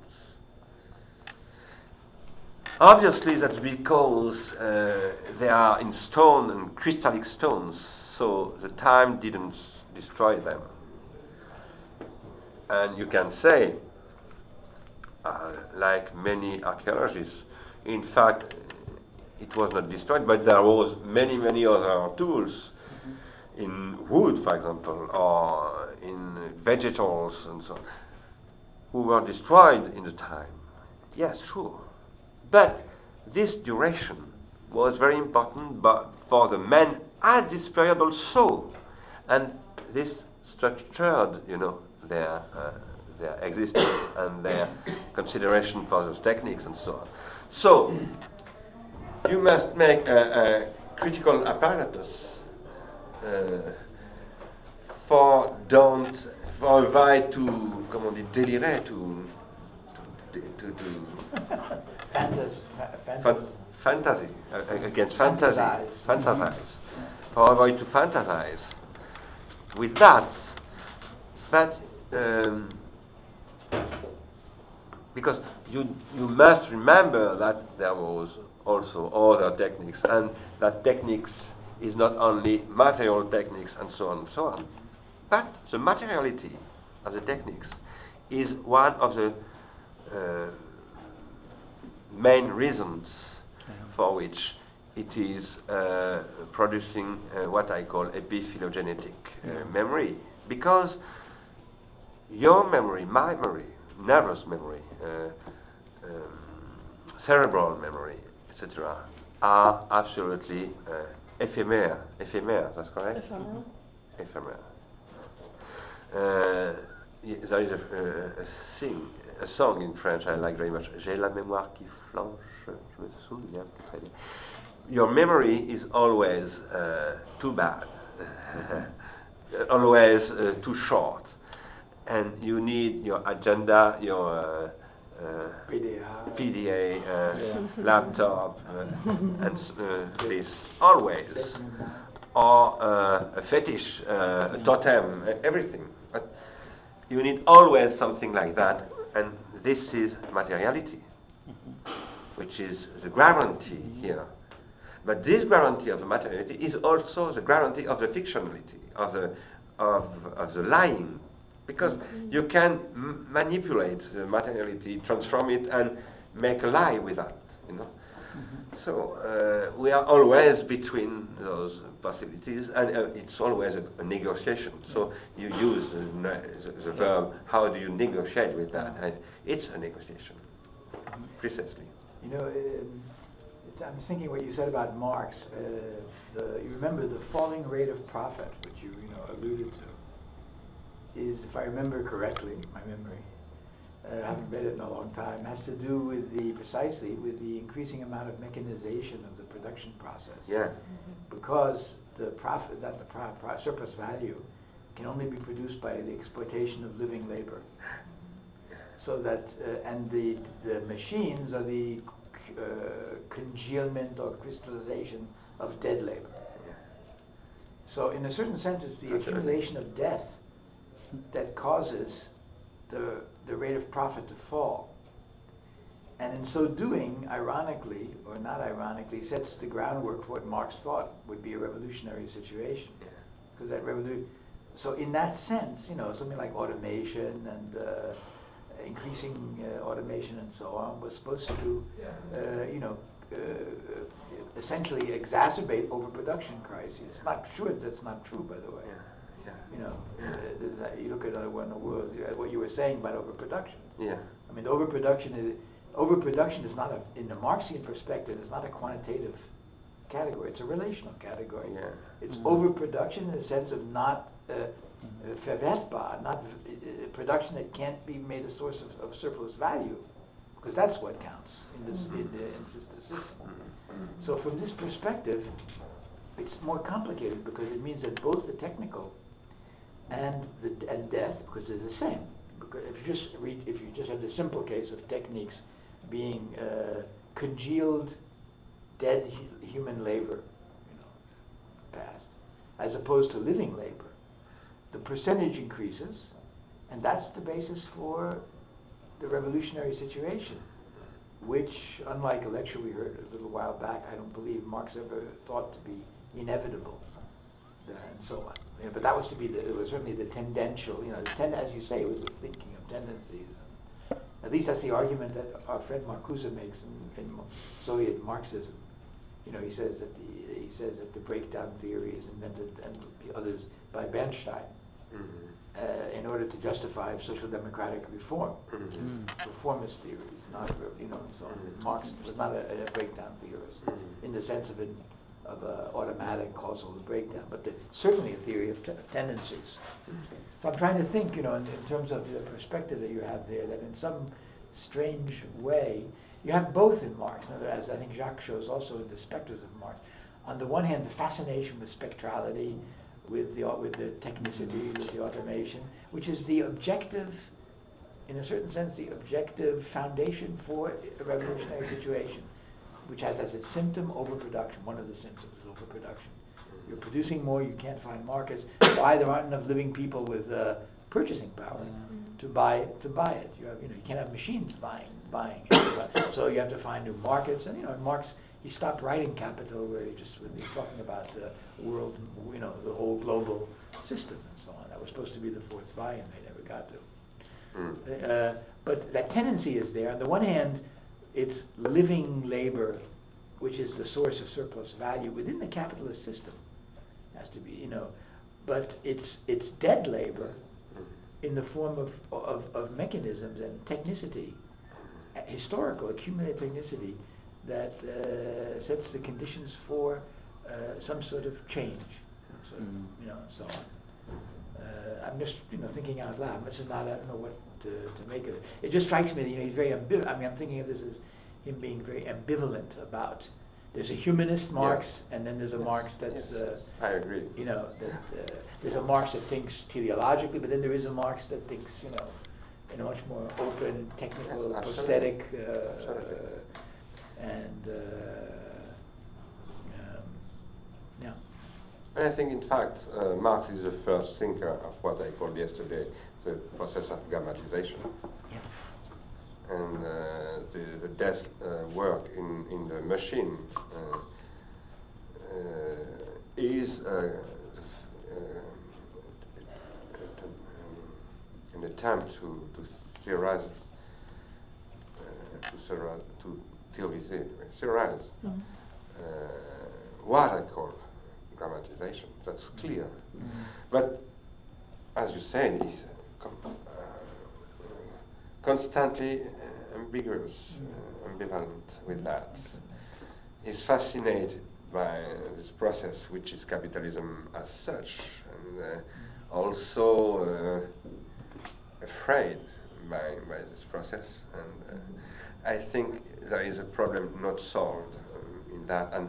Obviously, that's because uh, they are in stone and crystallic stones, so the time didn't destroy them. And you can say, uh, like many archaeologists, in fact, it was not destroyed, but there was many, many other tools mm-hmm. in wood, for example, or in vegetables and so on, who were destroyed in the time. Yes, sure. But this duration was very important but for the men at this period also. And this structured, you know, their, uh, their existence and their consideration for those techniques and so on. So, you must make a, a critical apparatus uh, for don't for avoid to comment dit délirer to to, to, to Fantasy. fantasy. Uh, against fantasy. Fantasize. Fantasize. Mm-hmm. For avoid to fantasize. With that, but um, because you you must remember that there was also other techniques, and that techniques is not only material techniques and so on and so on, but the materiality of the techniques is one of the uh, main reasons for which it is uh, producing uh, what I call epiphylogenetic uh, memory. Because your memory, my memory, nervous memory, uh, um, cerebral memory, etc., are absolutely uh, ephemeral. Ephemeral, that's correct? Ephemeral. Ephemeral. Uh, there is a, a, a thing a song in French I like very much. J'ai la mémoire qui flanche. Je me souviens très bien. Your memory is always uh, too bad, always uh, too short, and you need your agenda, your uh, uh PDA, PDA uh, yeah. laptop, uh, and this always, or a fetish, a totem, everything. But you need always something like that and this is materiality, which is the guarantee here. But this guarantee of the materiality is also the guarantee of the fictionality, of the, of, of the lying. Because mm-hmm. you can m- manipulate the materiality, transform it, and make a lie with that. You know? So uh, we are always between those possibilities, and uh, it's always a, a, negotiation. So you use the, the, the, verb, how do you negotiate with that? And it's a negotiation, precisely. You know, um, I'm thinking what you said about Marx. Uh, the, you remember the falling rate of profit, which you you know alluded to, is, if I remember correctly, my memory, I haven't read it in a long time, has to do with the precisely with the increasing amount of mechanization of the production process. Yeah. Because the profit that the pro- pro- surplus value can only be produced by the exploitation of living labor. So that uh, and the the machines are the uh, congealment or crystallization of dead labor. So in a certain sense, it's the accumulation of death that causes the the rate of profit to fall. And in so doing, ironically, or not ironically, sets the groundwork for what Marx thought would be a revolutionary situation. Because that revolution, so in that sense, you know, something like automation and uh, increasing uh, automation and so on was supposed to, uh, you know, uh, essentially exacerbate overproduction crises. Not sure That's not true, by the way. Yeah. You know, uh, you look at other one world, what you were saying about overproduction. Yeah. I mean, overproduction is overproduction is not a, in the Marxian perspective, is not a quantitative category. It's a relational category. Yeah. It's Mhm. overproduction in the sense of not uh, uh, verwertbar, not uh, uh, production that can't be made a source of, of surplus value, because that's what counts in this in the, in the system. Mhm. So from this perspective, it's more complicated because it means that both the technical and the and death, because they're the same. Because if you just read, if you just have the simple case of techniques being uh, congealed, dead hu- human labor, you know, past, as opposed to living labor, the percentage increases, and that's the basis for the revolutionary situation which, unlike a lecture we heard a little while back, I don't believe Marx ever thought to be inevitable, and so on. Yeah, but that was to be the, it was certainly the tendential, you know, the ten, as you say, it was the thinking of tendencies. At least that's the argument that our friend Marcuse makes in, in Soviet Marxism. You know, he says that the he says that the breakdown theory is invented and the others by Bernstein Mhm. uh, in order to justify social democratic reform. Mhm. Mm. Reformist theories, not you know, and so on. Mhm. Marx was not a, a breakdown theorist Mhm. in the sense of an of a automatic causal breakdown, but the, certainly a theory of t- tendencies. So I'm trying to think, you know, in, in terms of the perspective that you have there, that in some strange way you have both in Marx, in other- as I think Jacques shows also in the specters of Marx. On the one hand, the fascination with spectrality, with the with the technicity, with the automation, which is the objective, in a certain sense, the objective foundation for a revolutionary situation, which has as its symptom overproduction. One of the symptoms is overproduction. You're producing more, you can't find markets. Why there aren't enough living people with uh, purchasing power Yeah. to buy to buy it. You have you know you can't have machines buying buying it. so you have to find new markets. And you know, Marx he stopped writing Capital where he just when he was talking about the world, you know, the whole global system and so on. That was supposed to be the fourth volume. They never got to. Mm. Uh, but that tendency is there. On the one hand, it's living labor, which is the source of surplus value within the capitalist system, has to be, you know. But it's it's dead labor in the form of of, of mechanisms and technicity, historical accumulated technicity that uh, sets the conditions for uh, some sort of change, sort of, Mm. you know, so on. Uh, I'm just, you know, thinking out loud. This is not, I don't know what to, to make of it. It just strikes me that, you know, he's very ambivalent. I mean, I'm thinking of this as him being very ambivalent about. There's a humanist Marx, Yes. and then there's a Yes. Marx that's, Yes. uh, I agree. you know, that uh, there's a Marx that thinks teleologically, but then there is a Marx that thinks, you know, in a much more open, technical, Yes, absolutely. prosthetic, uh, Absolutely. and uh, um, yeah. And I think, in fact, uh, Marx is the first thinker of what I called yesterday the process of grammatization. Yeah. And uh, the, the desk uh, work in, in the machine uh, uh, is an attempt to, to theorize, uh, to, theorize, to theorize, theorize uh, what I call grammatization. That's clear. But as you said, it's constantly uh, ambiguous, uh, ambivalent with that. He's fascinated by this process, which is capitalism as such, and uh, also uh, afraid by, by this process. And uh, I think there is a problem not solved um, in that. And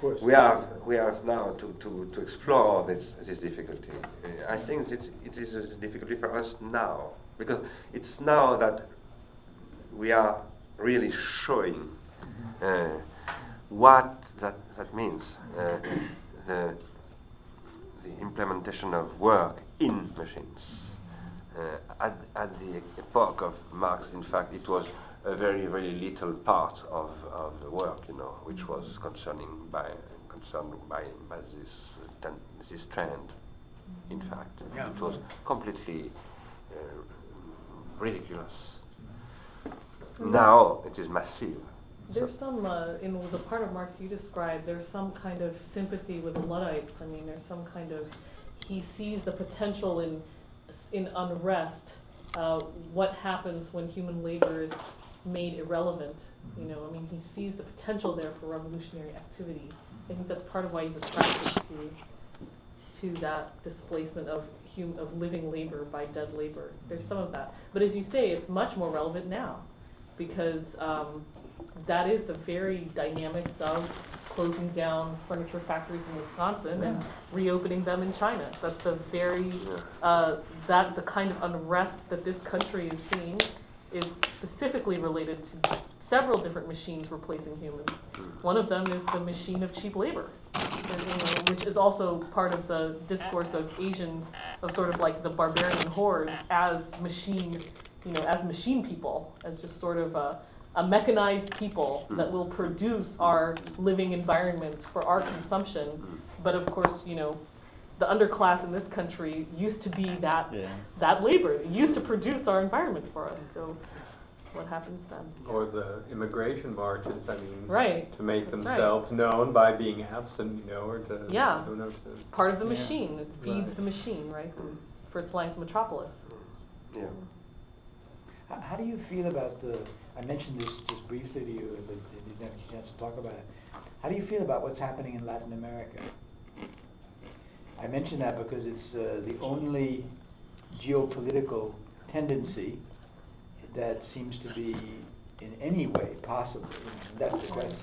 course. we are we have now to, to, to explore this this difficulty. Uh, I think it, it is a difficulty for us now because it's now that we are really showing uh, what that that means. Uh, the the implementation of work in machines. Uh, at, at the epoch of Marx, in fact, it was a very, very little part of, of the work, you know, which was concerning by concerned by, by this uh, ten, this trend. In fact, Yeah. it was completely uh, ridiculous Now it is massive. There's some, uh, in the part of Marx you described, there's some kind of sympathy with the Luddites. I mean, there's some kind of, he sees the potential in, in unrest, uh, what happens when human labor is made irrelevant. You know, I mean, he sees the potential there for revolutionary activity. I think that's part of why he's attracted to, to that displacement of hum, of living labor by dead labor. There's some of that. But as you say, it's much more relevant now because um, that is the very dynamics of closing down furniture factories in Wisconsin and reopening them in China. That's the very uh, that the kind of unrest that this country is seeing is specifically related to several different machines replacing humans. Hmm. One of them is the machine of cheap labor, and, you know, which is also part of the discourse of Asians of sort of like the barbarian horde as machine, you know, as machine people, as just sort of a, a mechanized people hmm. that will produce our living environments for our consumption. Hmm. But of course, you know, the underclass in this country used to be that Yeah. that labor. It used to produce our environment for us. So what happens then? Or the immigration marches, I mean. Right. To make That's right. themselves known by being absent, you know, or to. Yeah. I don't know, to- Part of the Yeah. machine. It feeds Right. the machine, right? For its life metropolis. Yeah. How, how do you feel about the, I mentioned this just briefly to you, but you didn't have a chance to talk about it. How do you feel about what's happening in Latin America? I mention that because it's uh, the only geopolitical tendency that seems to be in any way possible. And that's the question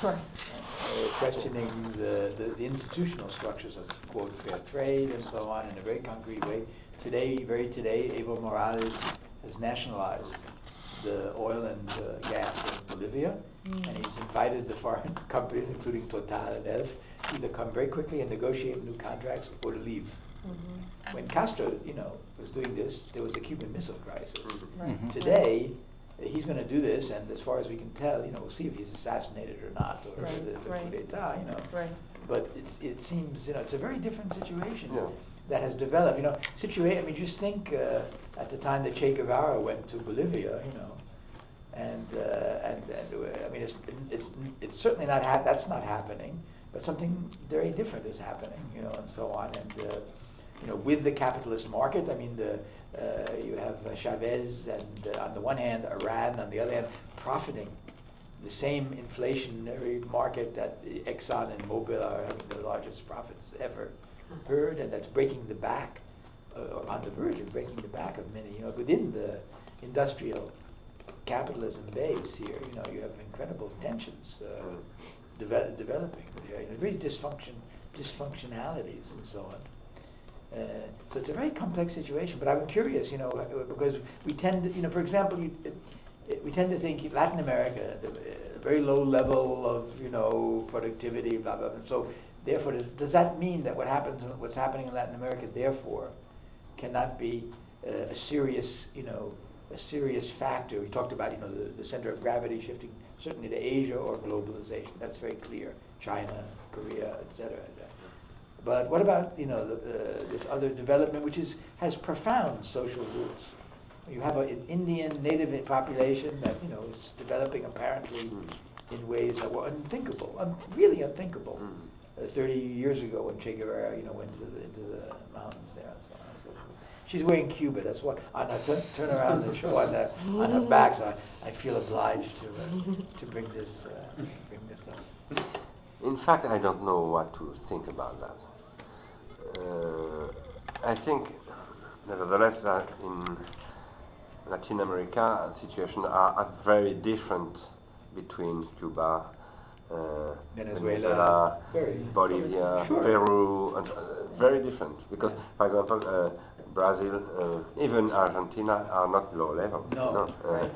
for. Uh, questioning the, the, the institutional structures of quote fair trade and so on in a very concrete way. Today, very today, Evo Morales has nationalized the oil and uh, gas in Bolivia, Mm. and he's invited the foreign companies, including Total and others, to either come very quickly and negotiate new contracts or to leave. Mhm. When Castro, you know, was doing this, there was the Cuban Missile Crisis. Right. Mhm. Today, he's going to do this, and as far as we can tell, you know, we'll see if he's assassinated or not, or Right, the, the right. coup d'etat, you know. Right. But it, it seems, you know, it's a very different situation Yeah. that has developed. You know, situation. I mean, just think uh, at the time that Che Guevara went to Bolivia, you know, and uh, and, and uh, I mean, it's it's it's certainly not hap- that's not happening, but something very different is happening, you know, and so on, and. Uh, you know, with the capitalist market, I mean, the, uh, you have uh, Chavez and uh, on the one hand, Iran on the other hand, profiting the same inflationary market that Exxon and Mobil are having the largest profits ever heard, and that's breaking the back, uh, on the verge of breaking the back of many, you know, within the industrial capitalism base here, you know, you have incredible tensions uh, developing, very dysfunction, dysfunctionalities and so on. Uh, so it's a very complex situation. But I'm curious, you know, uh, because we tend, to, you know, for example, you, it, it, we tend to think Latin America, the, uh, very low level of, you know, productivity, blah blah. blah. So therefore, does, does that mean that what happens, what's happening in Latin America, therefore, cannot be uh, a serious, you know, a serious factor? We talked about, you know, the, the center of gravity shifting certainly to Asia or globalization. That's very clear. China, Korea, etc. But what about you know the, uh, this other development, which is has profound social roots? You have a, an Indian native population that you know is developing apparently in ways that were unthinkable, un- really unthinkable, uh, 30 years ago when Che Guevara you know went into the, into the mountains there. And so on and so forth. She's wearing Cuba. That's what on her turn, turn around and show on her on her back. So I, I feel obliged to uh, to bring this uh, bring this up. In fact, I don't know what to think about that. Uh, I think, nevertheless, that in Latin America, situations are, are very different between Cuba, uh, Venezuela, very. Bolivia, Sure. Peru, and, uh, very different. Because, for example, uh, Brazil, uh, even Argentina are not low level. No, Uh, right.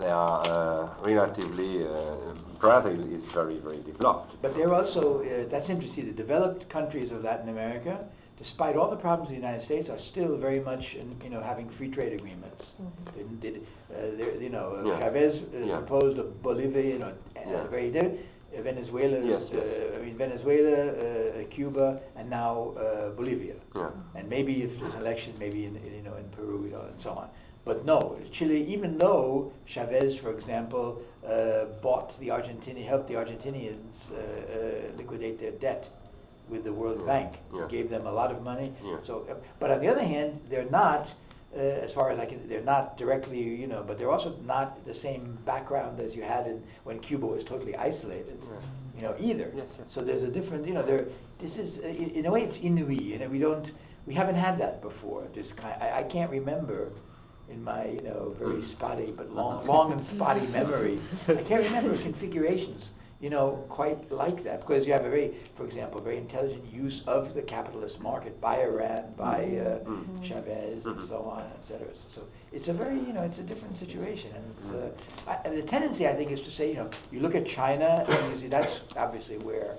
They are uh, relatively. Uh, Brazil is very, very developed. But they're also, uh, that's interesting, the developed countries of Latin America, despite all the problems of the United States, are still very much, in, you know, having free trade agreements. Mhm. They, they, uh, you know, uh, Yeah. Chavez is Yeah. opposed to Bolivia, you know, uh, Yeah. very different. Uh, Venezuela, Yes, yes. Uh, I mean, Venezuela, uh, Cuba, and now uh, Bolivia. Yeah. And maybe if there's an election, maybe in, you know, in Peru, you know, and so on. But no, Chile, even though Chavez, for example, uh, bought the Argentinian, helped the Argentinians uh, uh, liquidate their debt with the World Yeah. Bank, Yeah. gave them a lot of money. Yeah. So, uh, but on the other hand, they're not, uh, as far as I can, they're not directly, you know, but they're also not the same background as you had in, when Cuba was totally isolated, you know, either. Yes. So there's a different, you know, there. This is, uh, in, in a way, it's inouï, and we don't, we haven't had that before. This kind, I, I can't remember in my, you know, very spotty but long, long and spotty memory. I can't remember configurations, you know, quite like that because you have a very, for example, very intelligent use of the capitalist market by Iran, by uh, Mhm. Chavez, and Mhm. so on, et cetera. So it's a very, you know, it's a different situation, and it's, uh, I, and the tendency, I think, is to say, you know, you look at China, and you see that's obviously where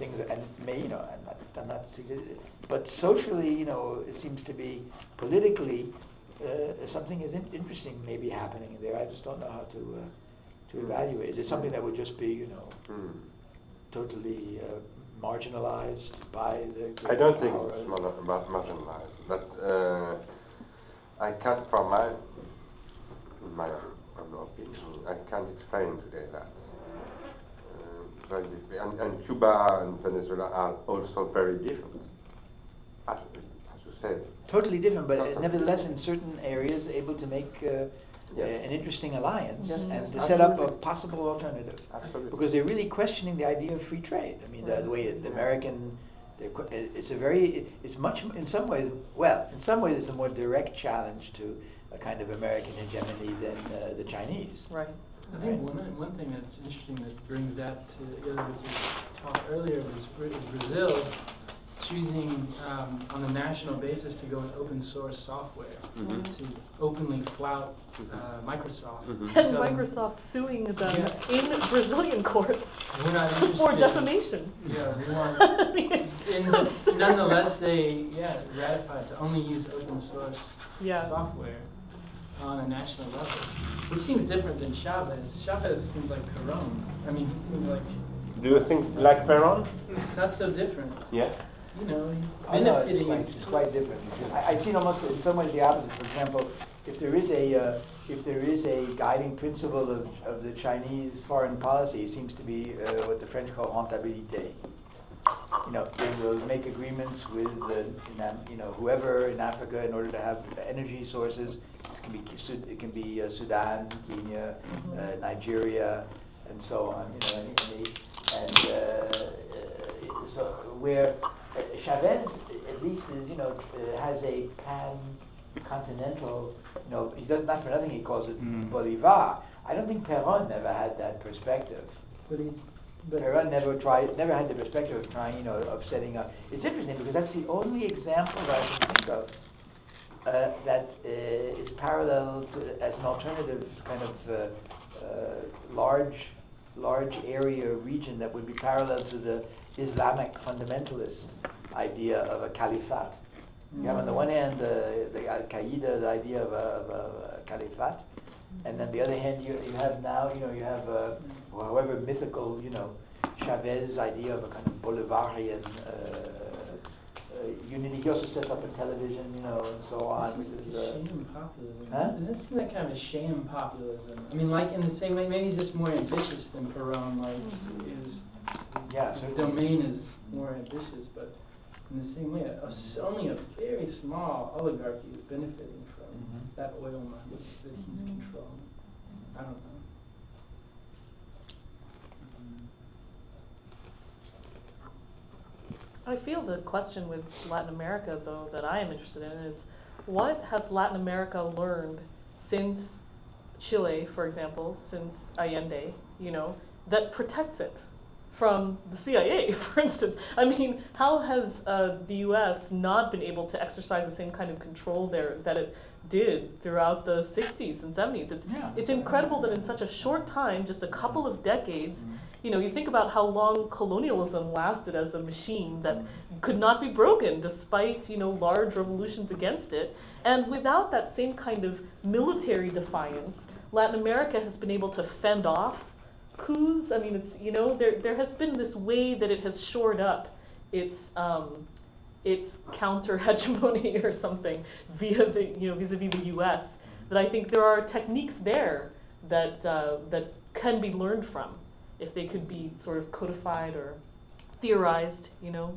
things, and may, you know, I'm not, I'm not, but socially, you know, it seems to be politically uh, something is in- interesting maybe happening there. I just don't know how to uh, to evaluate. Is it something that would just be, you know, Mm. totally uh, marginalized by the? I don't think it's mar- mar- marginalized, but uh, I can't, from my, my opinion, I can't explain today that. Uh. And, and Cuba and Venezuela are also very different, as, as you said. Totally different, but uh, Totally nevertheless, in certain areas, able to make uh, Yes. uh, an interesting alliance Yes, and to yes, set up a possible alternative. Absolutely. Because they're really questioning the idea of free trade. I mean, the, the way it- the American, they're que- it- it's a very, it- it's much, m- in some ways, well, in some ways, it's a more direct challenge to a kind of American hegemony than uh, the Chinese. Right. I think one, one thing that's interesting that brings that together with your talk earlier was Brazil choosing um, on a national basis to go with open source software Mhm. to openly flout uh, Microsoft. Mhm. And Tell them, Microsoft suing them Yeah. in Brazilian courts for defamation. Yeah, we want. I mean- nonetheless, they yeah ratified to only use open source Yeah. software on a national level, which seems different than Chavez. Chavez seems like Peron. I mean, he seems like Do you think like Peron? not so different. Yeah. You know, Oh, no, it's benefiting. quite, it's quite different. I, I see it almost in some ways the opposite. For example, if there is a uh, if there is a guiding principle of, of the Chinese foreign policy, it seems to be uh, what the French call rentabilité. You know, they will make agreements with uh, you know whoever in Africa in order to have energy sources. It can be it can be uh, Sudan, Kenya, Mhm. uh, Nigeria, and so on. You know, and, and, they- and so where uh, Chavez at least is you know uh, has a pan continental. You know, he does not for nothing he calls it Mm. Bolivar. I don't think Peron never had that perspective. But he, but Peron never tried, never had the perspective of trying, you know, of setting up. It's interesting because that's the only example that I can think of uh, that uh, is parallel to, as an alternative kind of uh, uh, large, large area region that would be parallel to the Islamic fundamentalist idea of a caliphate. You have on the one hand uh, the Al Qaeda, the idea of a, of a caliphate, and then the other hand you, you have now, you know, you have uh, however mythical, you know, Chavez idea of a kind of Bolivarian uh, uh, unity. He also sets up a television, you know, and so on, which is. Uh, sham populism. Huh? Doesn't that seem like kind of a sham populism? I mean, like in the same way, maybe just more ambitious than Peron. Like his, Yeah, his certainly. domain is more ambitious, but in the same way, a, a s- only a very small oligarchy is benefiting from Mhm. that oil money that he's controlling. I don't know. I feel the question with Latin America, though, that I am interested in is what has Latin America learned since Chile, for example, since Allende, you know, that protects it from the CIA, for instance? I mean, how has uh, the U.S. not been able to exercise the same kind of control there that it did throughout the 60s and 70s? It's, Yeah. it's incredible that in such a short time, just a couple of decades, Mhm. you know, you think about how long colonialism lasted as a machine that Mm. could not be broken despite, you know, large revolutions against it. And without that same kind of military defiance, Latin America has been able to fend off coups. I mean, it's, you know, there, there has been this way that it has shored up its, um, its counter hegemony or something via the, you know, vis-a-vis the U.S. that I think there are techniques there that uh, that can be learned from if they could be sort of codified or theorized. You know,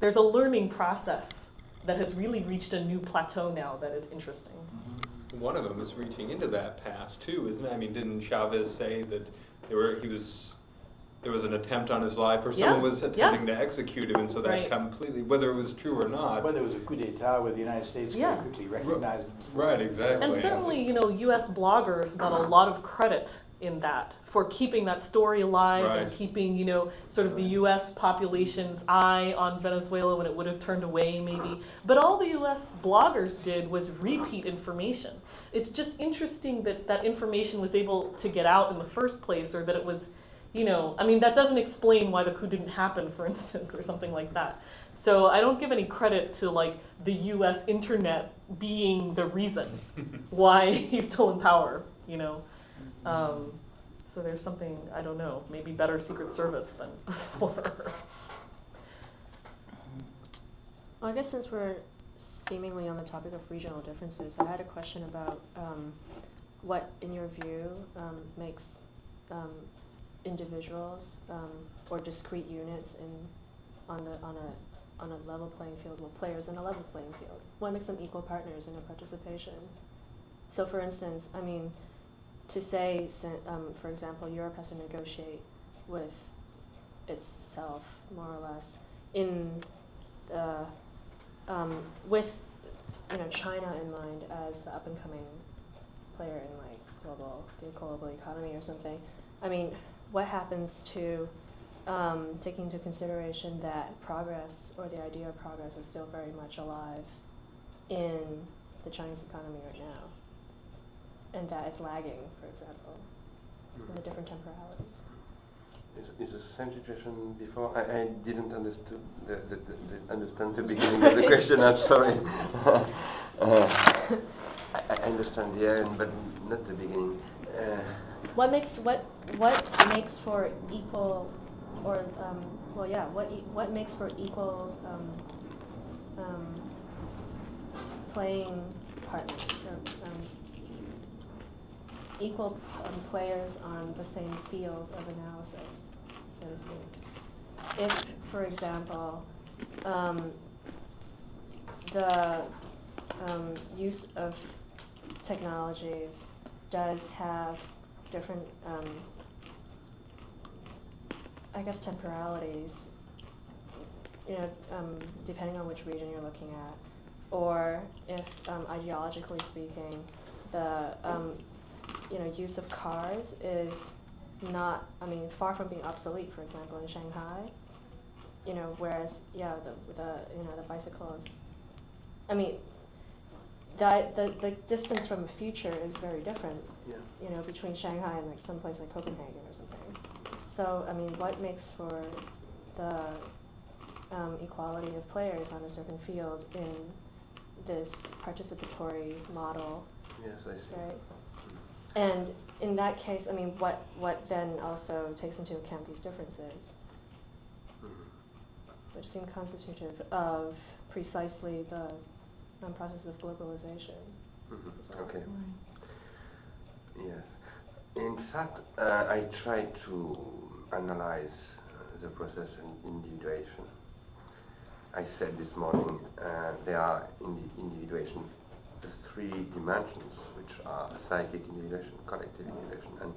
there's a learning process that has really reached a new plateau now that is interesting. Mm-hmm. One of them is reaching into that past too, isn't it? I mean, didn't Chavez say that there were he was there was an attempt on his life, or Yeah, someone was yeah. attempting to execute him, and so that Right. completely, whether it was true or not. Whether it was a coup d'etat where the United States Yeah. very quickly recognized. Right, exactly. And certainly, you know, U.S. bloggers got a uh-huh. lot of credit in that for keeping that story alive and keeping, you know, sort of the U.S. population's eye on Venezuela when it would have turned away, maybe. But all the U.S. bloggers did was repeat information. It's just interesting that that information was able to get out in the first place, or that it was, you know, I mean, that doesn't explain why the coup didn't happen, for instance, or something like that. So I don't give any credit to like the U.S. internet being the reason why he's still in power, you know. Um, so there's something I don't know, maybe better Secret Service than before. Well, I guess since we're seemingly on the topic of regional differences, I had a question about um, what, in your view, um, makes um, individuals um, or discrete units in on the on a on a level playing field, well, players in a level playing field. What makes them equal partners in their participation? So, for instance, I mean, to say, um, for example, Europe has to negotiate with itself, more or less, in uh, um, with you know China in mind as the up and coming player in like global the global economy or something. I mean, what happens to um, taking into consideration that progress or the idea of progress is still very much alive in the Chinese economy right now, and that it's lagging, for example, in the different temporalities. Is, is the same situation before? I, I didn't understood the, the, the, the understand the beginning of the question. I'm sorry. uh, I, I understand the end, but not the beginning. Uh, What makes what what makes for equal or um, well yeah what e- what makes for equal um, um, playing partners or, um, equal um, players on the same field of analysis If for example um, the um, use of technologies does have different, um, I guess, temporalities, you know, um, depending on which region you're looking at, or if, um, ideologically speaking, the, um, you know, use of cars is not, I mean, far from being obsolete, for example, in Shanghai, you know, whereas, yeah, the, the, you know, the bicycles, I mean, the, the, the distance from the future is very different, yeah. you know, between Shanghai and like some place like Copenhagen or something. So, I mean, what makes for the um, equality of players on a certain field in this participatory model, Yes, I see. right? And in that case, I mean, what, what then also takes into account these differences, Mhm. which seem constitutive of precisely the um, process of globalization. Mhm. Okay. Yes. In fact, uh, I try to analyze uh, the process in individuation. I said this morning uh, there are in the individuation the three dimensions, which are psychic individuation, collective individuation, and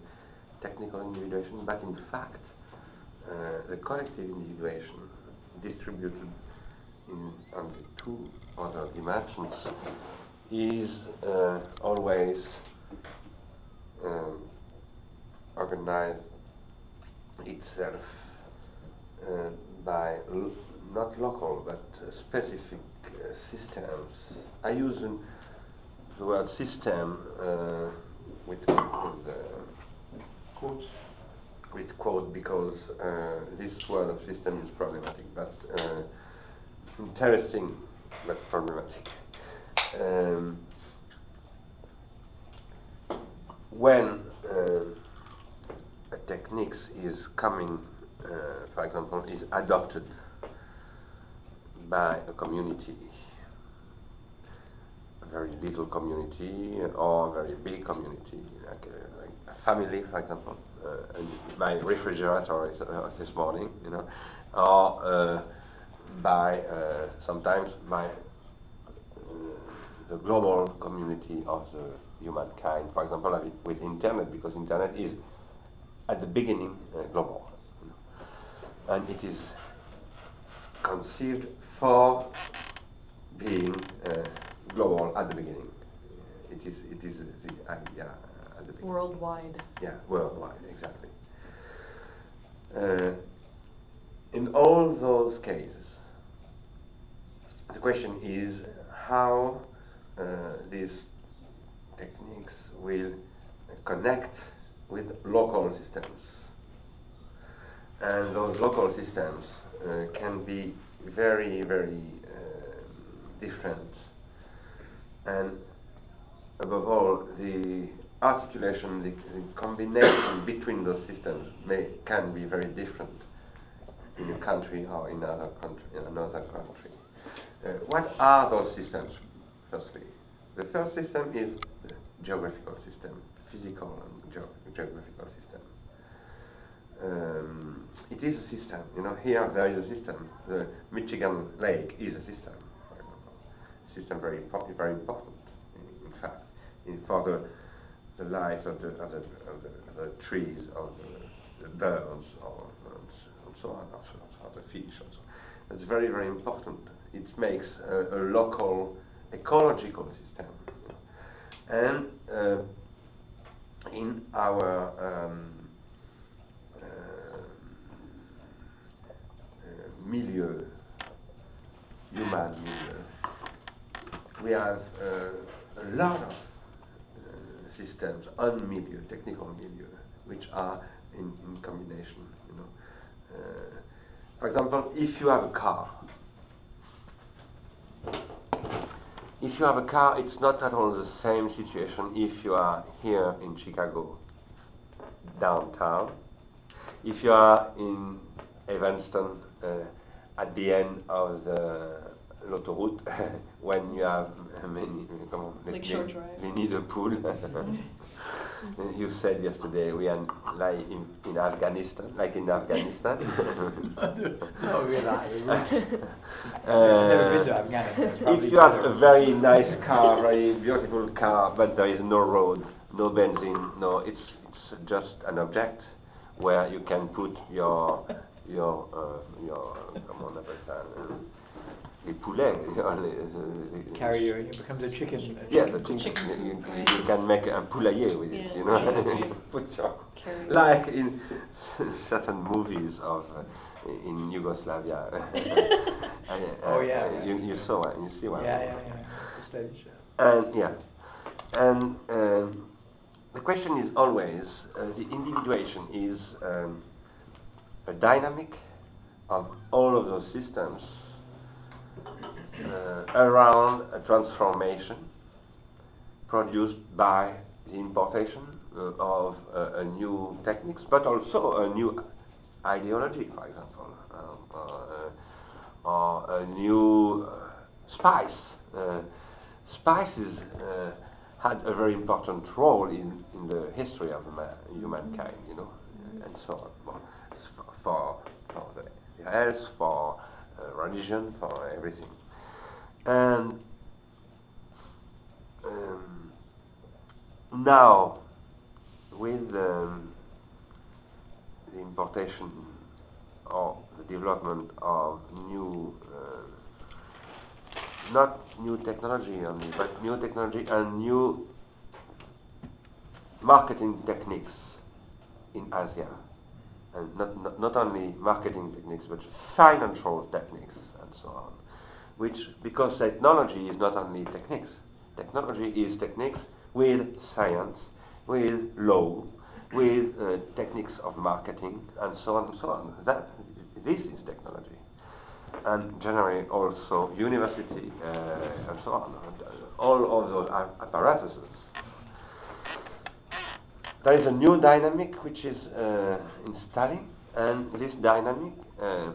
technical individuation. But in fact, uh, the collective individuation distributed in on the two other dimensions is uh, always um, organized itself uh, by l- not local but uh, specific uh, systems. I use um, the word system uh, with, with uh, with quote because uh, this word of system is problematic, but uh, interesting but problematic. Um, when uh, a technique is coming, uh, for example, is adopted by a community, very little community or a very big community, like, uh, like a family, for example. Uh, my refrigerator is, uh, this morning, you know, or uh, by uh, sometimes by the global community of the humankind, for example, with internet, because internet is at the beginning global, you know, and it is conceived for being global at the beginning. It is, it is the idea at the beginning. Worldwide. Yeah, worldwide, exactly. Uh, in all those cases, the question is how uh, these techniques will connect with local systems. And those local systems uh, can be very, very uh, different and above all, the articulation, the, the combination between those systems may, can be very different in a country or in another country. In another country. Uh, what are those systems? Firstly, the first system is the geographical system, physical and ge- geographical system. Um, it is a system. You know, here there is a system. The Michigan Lake is a system system very important, very important. In, fact, in, for the, the life of the, of the, of the, of the trees, of the, the birds, or, and, so on, also, of the fish, also. It's very, very important. It makes a, a local ecological system. And uh, in our um, uh, uh, milieu, human milieu, we have uh, a lot of uh, systems on milieu, technical milieu, which are in, in combination. You know, uh, for example, if you have a car, if you have a car, it's not at all the same situation if you are here in Chicago, downtown. If you are in Evanston, uh, at the end of the l'autoroute when you have many, comment, like les, short drive. les nids you said yesterday we are like in, in Afghanistan, like in Afghanistan. no, we're not. Uh, never been to Afghanistan. If you have a very nice car, very beautiful car, but there is no road, no benzene, no, it's it's just an object where you can put your your uh, your comment on appelle ça, les poulets. les- les- Carry it becomes a chicken. a Yeah, the chicken chicken. You, you, you can make a poulailler with it, you know. Yeah. Put your, Carry- like in certain movies of uh, in Yugoslavia. And, uh, Oh, yeah, yeah. You, you saw one. You see one. Yeah, yeah, yeah. The stage, And yeah, and um, the question is always uh, the individuation is um, a dynamic of all of those systems around a transformation produced by the importation uh, of uh, a new techniques, but also a new ideology, for example, uh, or a new uh, spice. Uh, spices uh, had a very important role in, in the history of ma- humankind, you know, and so on. Well, for, for the health, for uh, religion, for everything. And um, now, with um, the importation or the development of new, uh, not new technology only, but new technology and new marketing techniques in Asia. And not, not, not only marketing techniques, but financial techniques and so on. Which, because technology is not only techniques, technology is techniques with science, with law, with uh, techniques of marketing, and so on and so on. That, this is technology. And generally also university uh, and so on. Uh, all of those apparatuses. There is a new dynamic which is uh, installing, and this dynamic uh,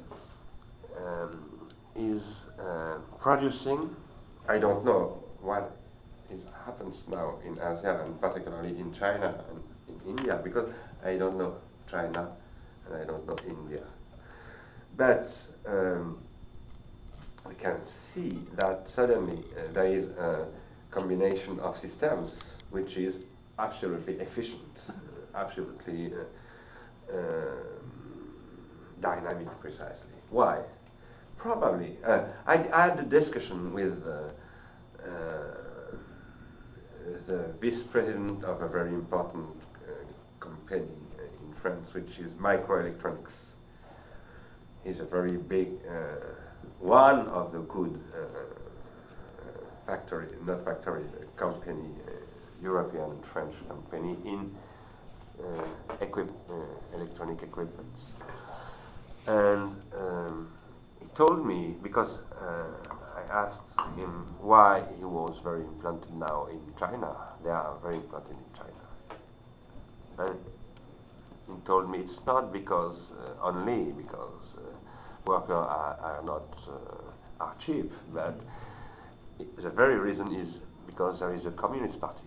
um, is uh, producing, I don't know what is happens now in Asia and particularly in China and in India because I don't know China and I don't know India. But um, we can see that suddenly uh, there is a combination of systems which is absolutely efficient, uh, absolutely uh, um, dynamic precisely. Why? Probably. Uh, I, I, had a discussion with uh, uh, the vice president of a very important company in France, which is microelectronics. He's a very big one of the good factory, not factory, company, European and French company in uh, equip, uh, electronic equipment. And um, told me, because uh, I asked him why he was very implanted now in China, they are very implanted in China. And he told me it's not because uh, only because uh, workers are, are not uh, are cheap, but the very reason is because there is a communist party,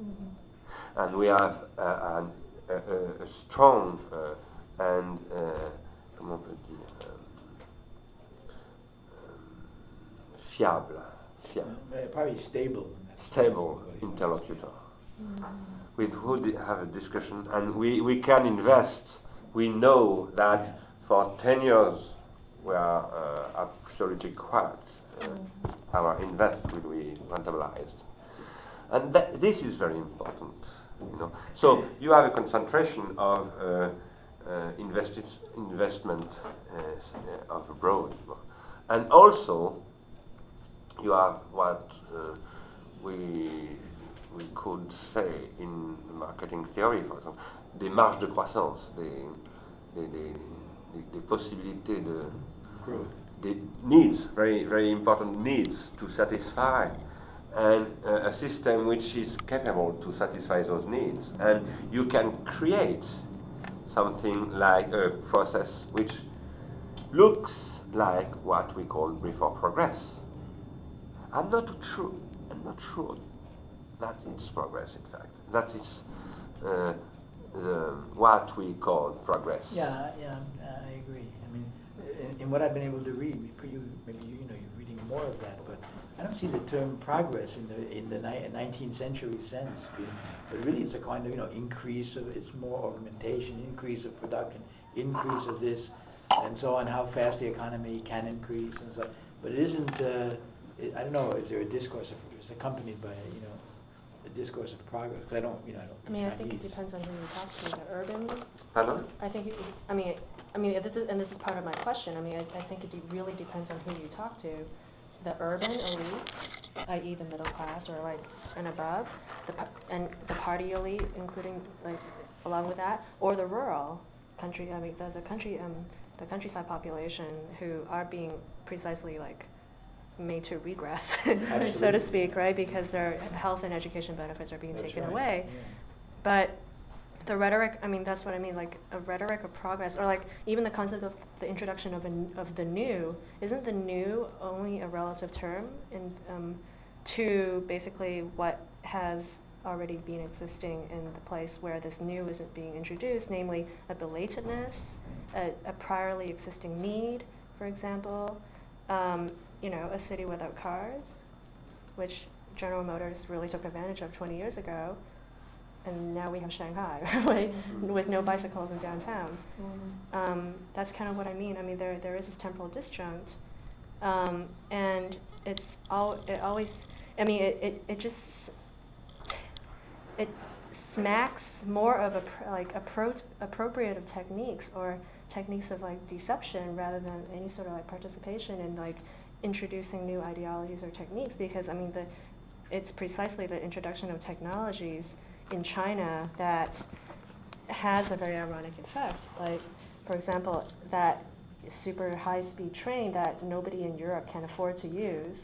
mm-hmm. and we have uh, an, a, a, strong uh, and uh, comment on peut dire um, fiable, fiable, probably stable, stable interlocutor. Mm-hmm. With who have a discussion, and we, we can invest. We know that for 10 years we are uh, absolutely quiet. Uh, our investment will be rentabilized. And that, this is very important. You know. So you have a concentration of uh, uh, invested investment uh, of abroad, and also you have what uh, we we could say in marketing theory, for example, des marges de croissance, des, des, des, des, possibilités de growth needs, very, very important needs to satisfy, and uh, a system which is capable to satisfy those needs. And you can create something like a process which looks like what we call before progress. I'm not sure. I'm not sure that it's progress. In fact, that is uh, the, what we call progress. Yeah, yeah, I agree. I mean, in, in what I've been able to read, you, maybe you, you know you're reading more of that, but I don't see the term progress in the in the ni- 19th century sense. But really, it's a kind of you know increase of it's more augmentation, increase of production, increase of this, and so on. How fast the economy can increase and so. But it isn't. Uh, I don't know. Is there a discourse of it's accompanied by you know a discourse of progress? Because I don't, you know, I don't. I mean, I think it depends on who you talk to. The urban. Pardon? I think. It, I mean, I mean, this is, and this is part of my question. I mean, I, I think it really depends on who you talk to. The urban elite, i.e., the middle class or like and above, the and the party elite, including like along with that, or the rural country. I mean, the, the country, um, the countryside population who are being precisely like made to regress, so to speak, right? Because their health and education benefits are being That's taken right. away. Yeah. But the rhetoric, I mean, that's what I mean, like a rhetoric of progress, or like even the concept of the introduction of, a, of the new, isn't the new only a relative term in, um, to basically what has already been existing in the place where this new isn't being introduced, namely a belatedness, a, a priorly existing need, for example, um, you know, a city without cars, which General Motors really took advantage of 20 years ago, and now we have Shanghai, right, mm-hmm. with no bicycles in downtown. Mm-hmm. Um, that's kind of what I mean. I mean, there there is this temporal disjunct, um, and it's all it always. I mean, it it, it just it smacks more of a pr- like appro- appropriative techniques or techniques of like deception rather than any sort of like participation in like introducing new ideologies or techniques because I mean the it's precisely the introduction of technologies in China that has a very ironic effect. Like, for example, that super high speed train that nobody in Europe can afford to use,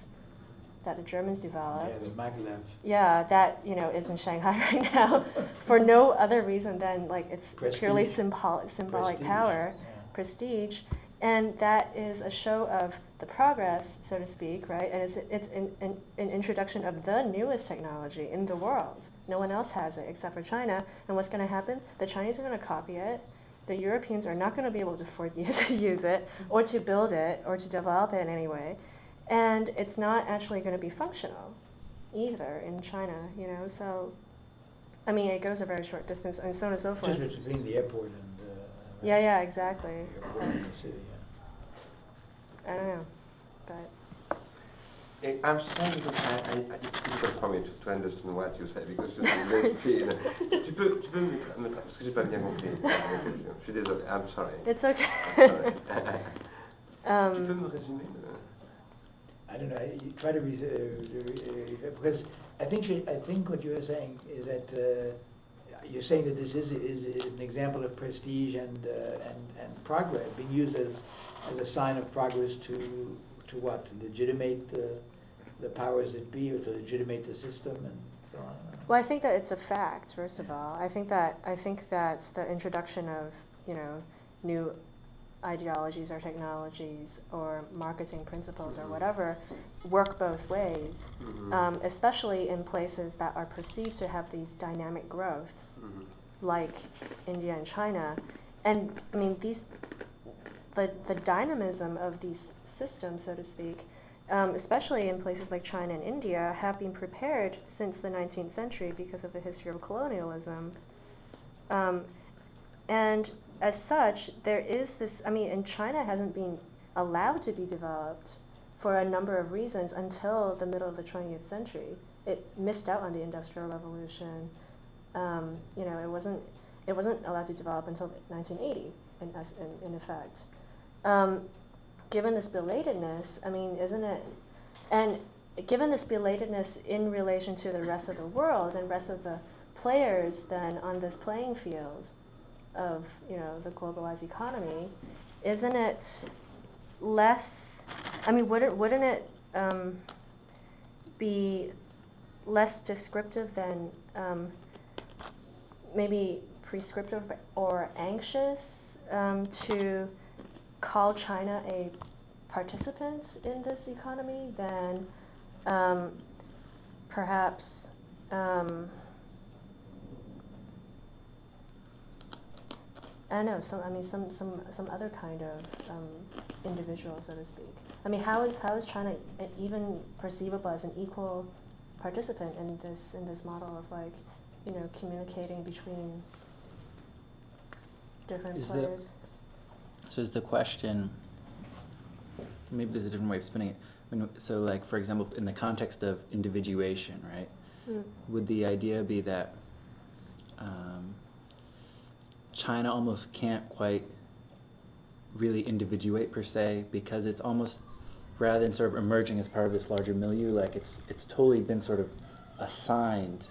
that the Germans developed. Yeah, the maglev. Yeah, that you know is in Shanghai right now, for no other reason than like it's prestige. purely symbolic symbolic prestige. power, Yeah. prestige, and that is a show of the progress, so to speak, right? And it's, it's an, an, an introduction of the newest technology in the world. No one else has it except for China. And what's going to happen? The Chinese are going to copy it. The Europeans are not going to be able to afford to use it, or to build it, or to develop it in any way. And it's not actually going to be functional either in China, you know. So, I mean, it goes a very short distance, and so on and so forth. Just between the airport and. Uh, yeah, yeah, exactly. The airport and the city. I don't know, but. Eh, I'm sorry, but I, I, I, it's difficult for me to, to understand what you say because it's very clear. tu peux, tu peux me, me parce que j'ai pas bien compris. Je suis désolé. I'm sorry. It's okay. I'm sorry. um, tu peux me résumer? I don't know. You try to re- uh, uh, because I think you, I think what you are saying is that uh, you're saying that this is, is, is an example of prestige and uh, and and progress being used as as a sign of progress to to what to legitimate the the powers that be or to legitimate the system and so on. Well, I think that it's a fact. First of all, I think that I think that the introduction of you know new ideologies or technologies or marketing principles or Mhm. whatever work both ways, Mhm. um, especially in places that are perceived to have these dynamic growths, Mhm. like India and China. And I mean these the the dynamism of these systems, so to speak, um, especially in places like China and India, have been prepared since the 19th century because of the history of colonialism. Um, and as such, there is this. I mean, and China hasn't been allowed to be developed for a number of reasons until the middle of the 20th century. It missed out on the Industrial Revolution. Um, you know, it wasn't it wasn't allowed to develop until 1980, in in, in effect. Um, given this belatedness, I mean, isn't it? And given this belatedness in relation to the rest of the world and rest of the players, then on this playing field of you know the globalized economy, isn't it less? I mean, wouldn't wouldn't it um, be less descriptive than um, maybe prescriptive or anxious um, to call China a participant in this economy then um, perhaps um, I don't know some I mean some some some other kind of um, individual so to speak. I mean how is how is China even perceivable as an equal participant in this in this model of like you know communicating between different Is players? So is the question, maybe there's a different way of spinning it. Mean, so like, for example, in the context of individuation, right? Mm. Would the idea be that um, China almost can't quite really individuate per se because it's almost rather than sort of emerging as part of this larger milieu, like it's it's totally been sort of assigned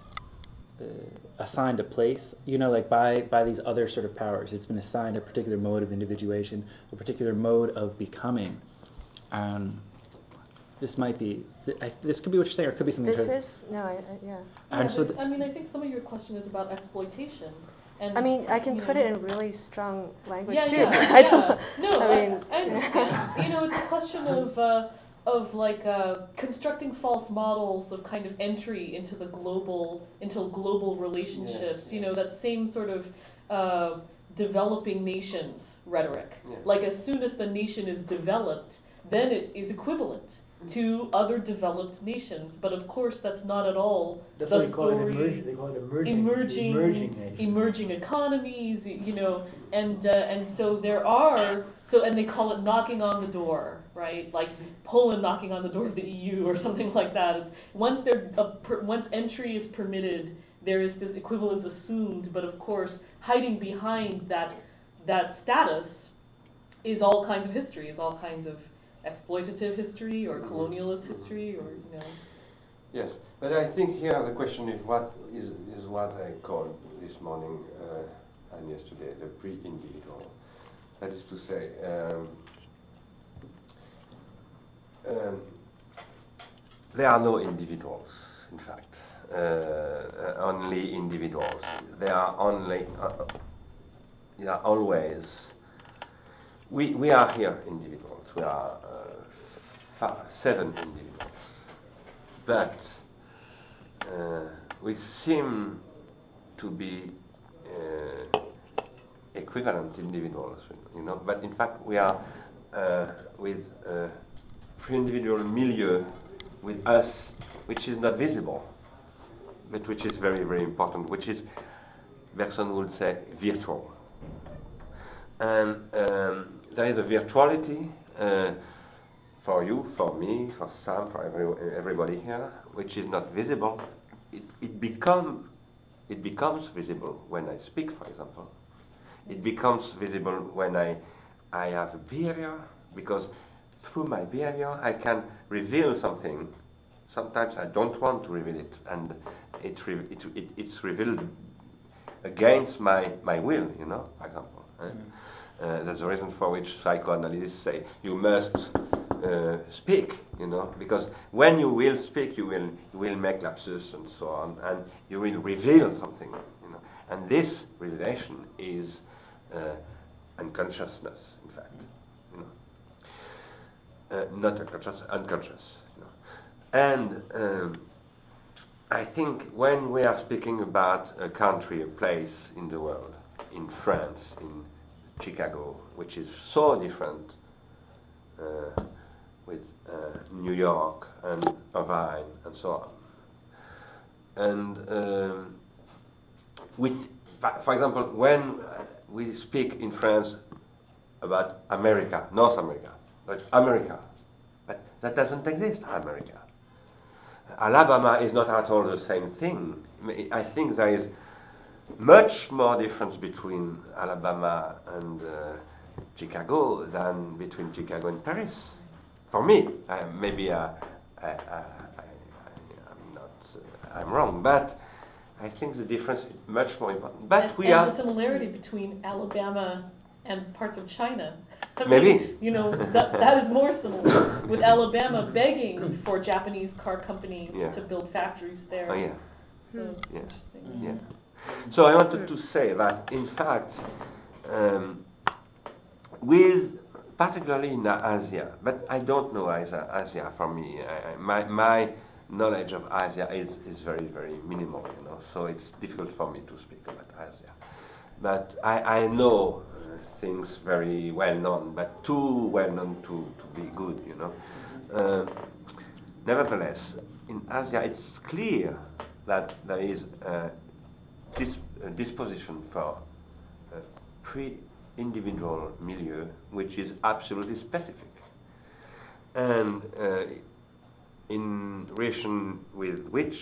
uh, assigned a place, you know, like by by these other sort of powers. It's been assigned a particular mode of individuation, a particular mode of becoming. Um, this might be th- I, this could be what you're saying, or it could be something. This is no, I, I, yeah. And Yeah, so th- I mean, I think some of your question is about exploitation. And I mean, I can put know, it in really strong language yeah, too. yeah, I yeah. don't. No, I I, mean, I understand. you know, it's a question of uh, of like uh, constructing false models of kind of entry into the global into global relationships. You know, that same sort of uh, developing nations rhetoric. Like as soon as the nation is developed, then it is equivalent to other developed nations. But of course, that's not at all That's the why they call it story emerging. They call it emerging. emerging emerging emerging economies, you know, and uh, and so there are so and they call it knocking on the door, right? Like Poland knocking on the door of the EU or something like that. Once there a per, once entry is permitted, there is this equivalence assumed, but of course hiding behind that that status is all kinds of history, is all kinds of exploitative history or colonialist history or you know. Yes, but I think here the question is what is, is what I called this morning uh, and yesterday the pre-individual. That is to say, um, um, there are no individuals, in fact, uh, uh, only individuals. There are only, uh, there are always we, we are here individuals. We are uh, seven individuals. But uh, we seem to be uh, equivalent individuals, you know. But in fact, we are uh, with individual milieu with us, which is not visible, but which is very, very important, which is, Bergson would say, virtual. And um, there is a virtuality uh, for you, for me, for Sam, for every, everybody here, which is not visible. It, it, become, it becomes visible when I speak, for example. It becomes visible when I, I have a behavior, because through my behavior I can reveal something. Sometimes I don't want to reveal it, and it, re- it, it it's revealed against my, my will, you know, for example. Eh? Mm. Uh, that's the reason for which psychoanalysts say you must uh, speak, you know, because when you will speak, you will you will make lapses and so on, and you will reveal something, you know. And this revelation is uh, unconsciousness, in fact, not unconscious, unconscious. And um, I think when we are speaking about a country, a place in the world, in France, in Chicago, which is so different uh, with uh, New York and Irvine and so on. And um, with, for example, when we speak in France about America, North America, but America, but that doesn't exist, America. Alabama is not at all the same thing. I think there is much more difference between Alabama and uh, Chicago than between Chicago and Paris. For me, uh, maybe uh, I, am not, uh, I'm wrong, but I think the difference is much more important. But we and are the similarity between Alabama and parts of China. I Maybe. Mean, you know, that, that is more similar, with Alabama begging for Japanese car companies yeah. to build factories there. Oh, yeah. So yeah. yeah. So I wanted to say that, in fact, um, with particularly in Asia, but I don't know Asia, Asia for me. I, my, my knowledge of Asia is, is very, very minimal, you know, so it's difficult for me to speak about Asia. But I, I know things very well known, but too well known to, to be good, you know. Uh, nevertheless, in Asia, it's clear that there is a dis- disposition for a pre-individual milieu, which is absolutely specific. And uh, in relation with which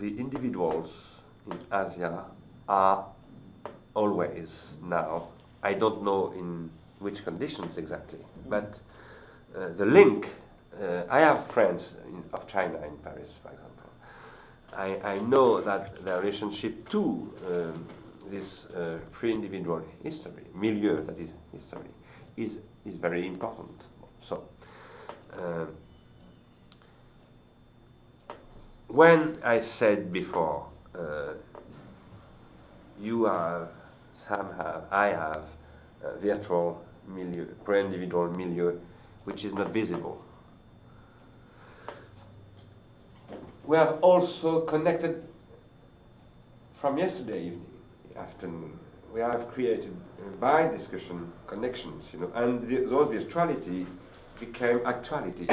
the individuals in Asia are always now, I don't know in which conditions exactly, but uh, the link, uh, I have friends in, of China in Paris, for example. I, I know that the relationship to um, this uh, pre-individual history, milieu that is history, is, is very important. So, uh, when I said before, uh, you have, some have, I have, virtual milieu, pre-individual milieu, which is not visible. We have also connected from yesterday evening, afternoon. We have created uh, by discussion connections, you know, and the, those virtuality became actuality.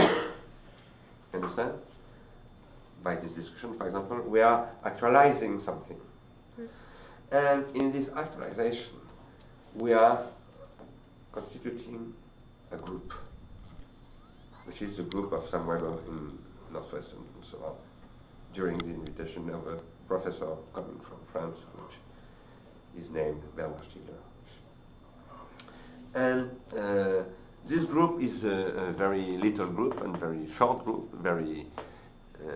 Understand? By this discussion, for example, we are actualizing something. Mm. And in this actualization, we are constituting a group, which is the group of somewhere in Northwestern and so on, during the invitation of a professor coming from France, which is named Bernard Stiegler. And uh, this group is a, a, very little group and very short group, very uh,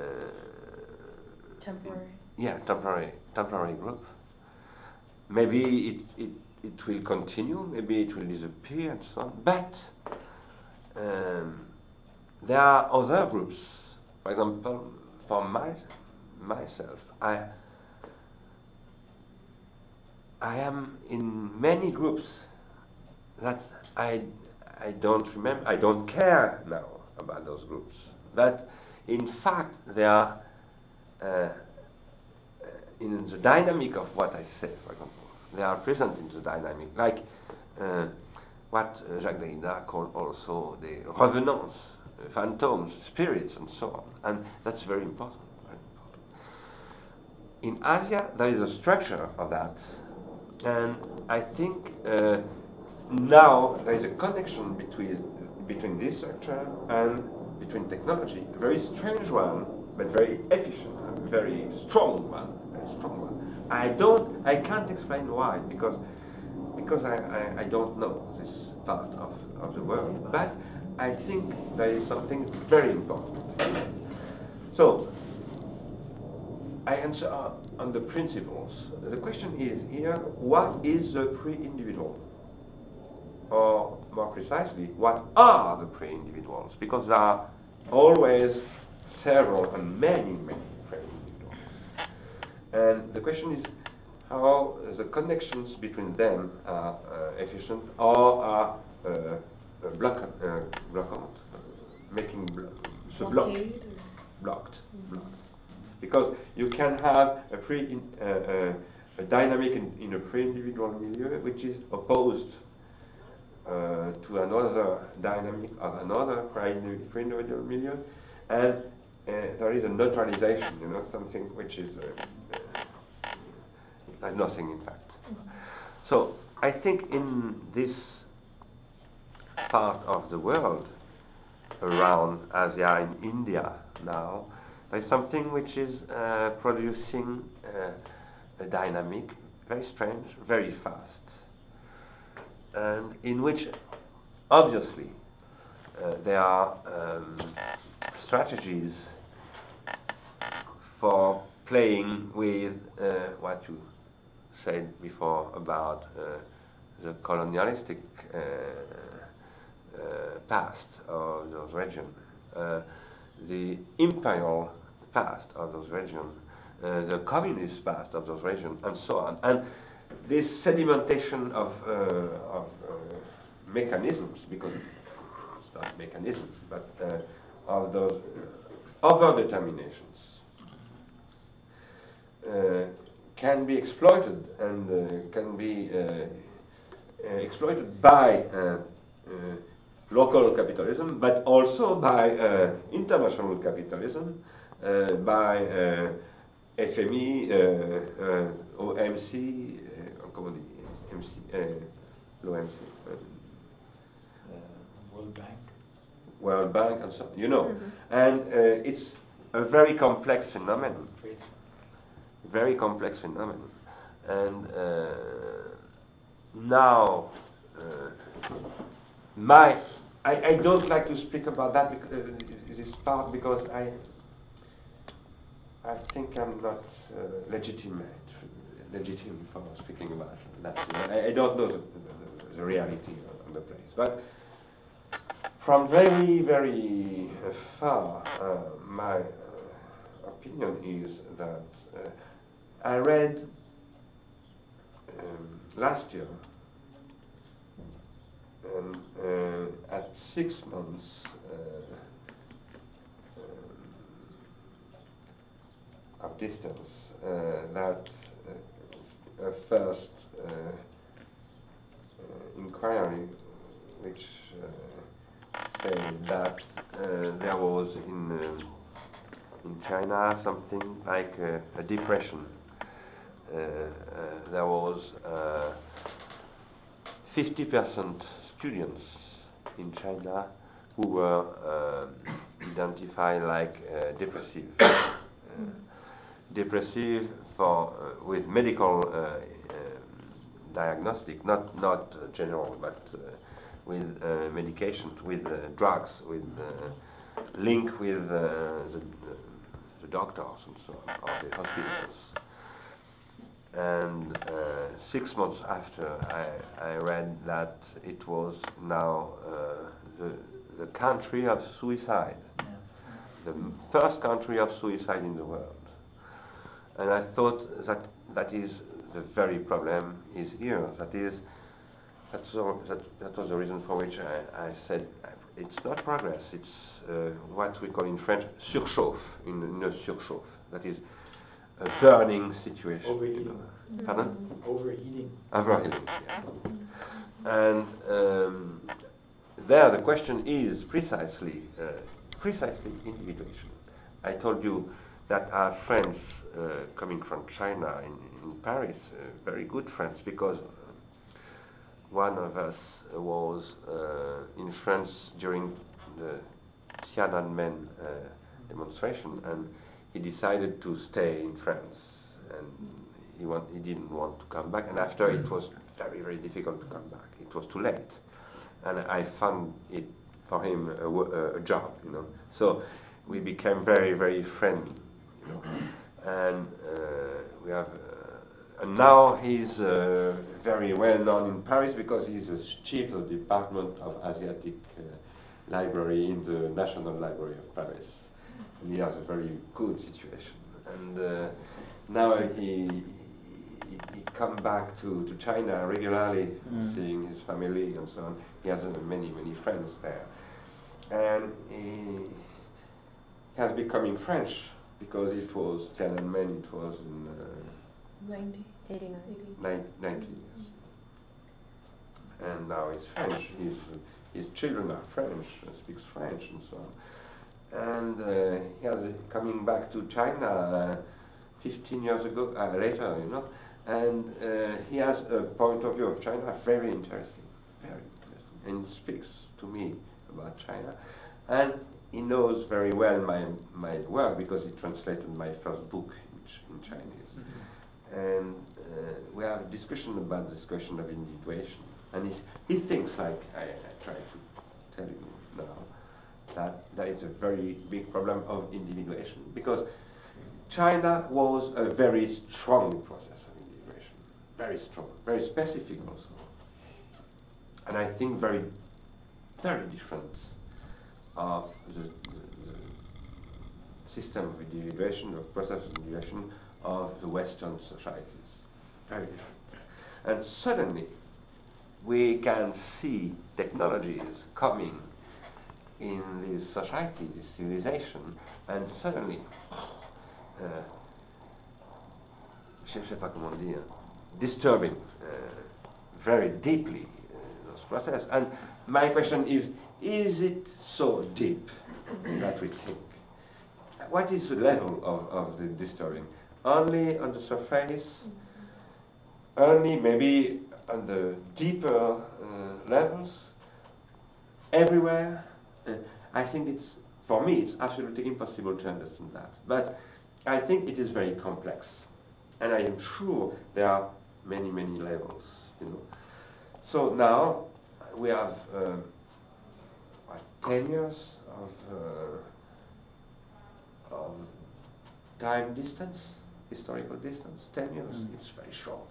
temporary. Yeah, temporary, temporary group. Maybe it, it it will continue, maybe it will disappear, and so on. But um, there are other groups. For example, for my myself, I I am in many groups that I, I don't remember, I don't care now about those groups. That in fact they are uh, in the dynamic of what I say, for example. They are present in the dynamic, like uh, what Jacques Derrida called also the revenants, phantoms, spirits, and so on. And that's very important. Very important. In Asia, there is a structure of that, and I think uh, now there is a connection between between this structure and between technology, a very strange one, but very efficient, very strong one. I don't, I can't explain why, because because I, I, I don't know this part of, of the world, but I think there is something very important. So, I answer on the principles. The question is here, what is the pre-individual? Or more precisely, what are the pre-individuals? Because there are always several and many, many. And the question is how the connections between them are uh, efficient or are uh, uh block, uh, blocked, making blo the block blocked, mm-hmm. blocked. Because you can have a pre uh, uh, a dynamic in, in a pre-individual milieu which is opposed uh, to another dynamic of another pre-individual milieu, and uh, there is a neutralization, you know, something which is uh, nothing in fact. So I think in this part of the world, around Asia and India now, there's something which is uh, producing uh, a dynamic, very strange, very fast and in which obviously uh, there are um, strategies for playing with uh, what you said before about uh, the colonialistic uh, uh past of those regions, uh, the imperial past of those regions, uh, the communist past of those regions, and so on. And this sedimentation of, of mechanisms, because it's not mechanisms, but of those other determinations, Uh, can be exploited and uh, can be uh, exploited by local capitalism, but also by uh, international capitalism, uh, by uh, FMI, OMC, comment on dit MC, l'OMC. World Bank. World Bank and so you know. Mm-hmm. And uh, it's a very complex phenomenon. Very complex phenomenon. And uh, now, uh, my, I, I don't like to speak about that because, uh, this part because I, I think I'm not uh, legitimate legitimate for speaking about that. I, I don't know the, the, the, reality of the place, but from very, very far, uh, my uh, opinion is that uh, I read um, last year, uh, at six months. Um, of distance, that a first uh, uh, inquiry which uh, said that there was in in China something like a depression. There was 50% students in China who were uh, identified like uh, depressive. Uh, depressive for uh, with medical uh, uh, diagnostic, not not general, but with medications, with drugs, with link with the, the doctors and so on, or the hospitals. And uh, six months after, I, I read that it was now uh, the, the country of suicide, the first country of suicide in the world. And I thought that that is the very problem is here. That is, that's all, that, that was the reason for which I, I said it's not progress. It's uh, what we call in French surchauffe, in surchauffe. That is a burning situation. Overheating. You know. Pardon? Overheating. Overheating. Yeah. And um, there the question is precisely, uh, precisely individuation. I told you that our friends uh, coming from China in, in Paris, uh, very good friends, because one of us was uh, in France during the Tiananmen uh, demonstration, and he decided to stay in France, and he, want, he didn't want to come back. And after it was very, very difficult to come back. It was too late, and I found it for him a, a, job, you know. So we became very, very friendly, you know, and uh, we have. Uh, and now he's uh, very well known in Paris because he's the chief of the department of Asiatic uh, library in the National Library of Paris. And he has a very good situation. And uh, now he, he, he come back to, to China regularly, Mm. seeing his family and so on. He has uh, many, many friends there. And he has becoming French because it was Tiananmen, it was in uh, 90. 89. nine, 90 years. And now he's French. His, his children are French, uh, speaks French and so on. And uh, he has uh, coming back to China uh, 15 years ago, uh, later, you know, and uh, he has a point of view of China very interesting, very interesting, and speaks to me about China. And he knows very well my, my work because he translated my first book in, Ch- in Chinese. And uh, we have a discussion about this question of individuation. And he, he thinks, like I, I try to tell you now, that there is a very big problem of individuation because China was a very strong process of individuation, very strong, very specific also, and I think very, very different of the, the, the system of individuation, of process of individuation of the Western societies. Very different. And suddenly, we can see technologies coming in this society, this civilization, and suddenly, je ne sais pas comment dire, disturbing uh, very deeply uh, this process. And my question is, is it so deep that we think? What is the level of, of the disturbing? Only on the surface? Only maybe on the deeper uh, levels? Everywhere? Uh, I think it's, for me, it's absolutely impossible to understand that. But I think it is very complex. And I am sure there are many, many levels, you know. So now we have uh, what, 10 years of, uh, of time distance, historical distance, 10 years, Mm. it's very short.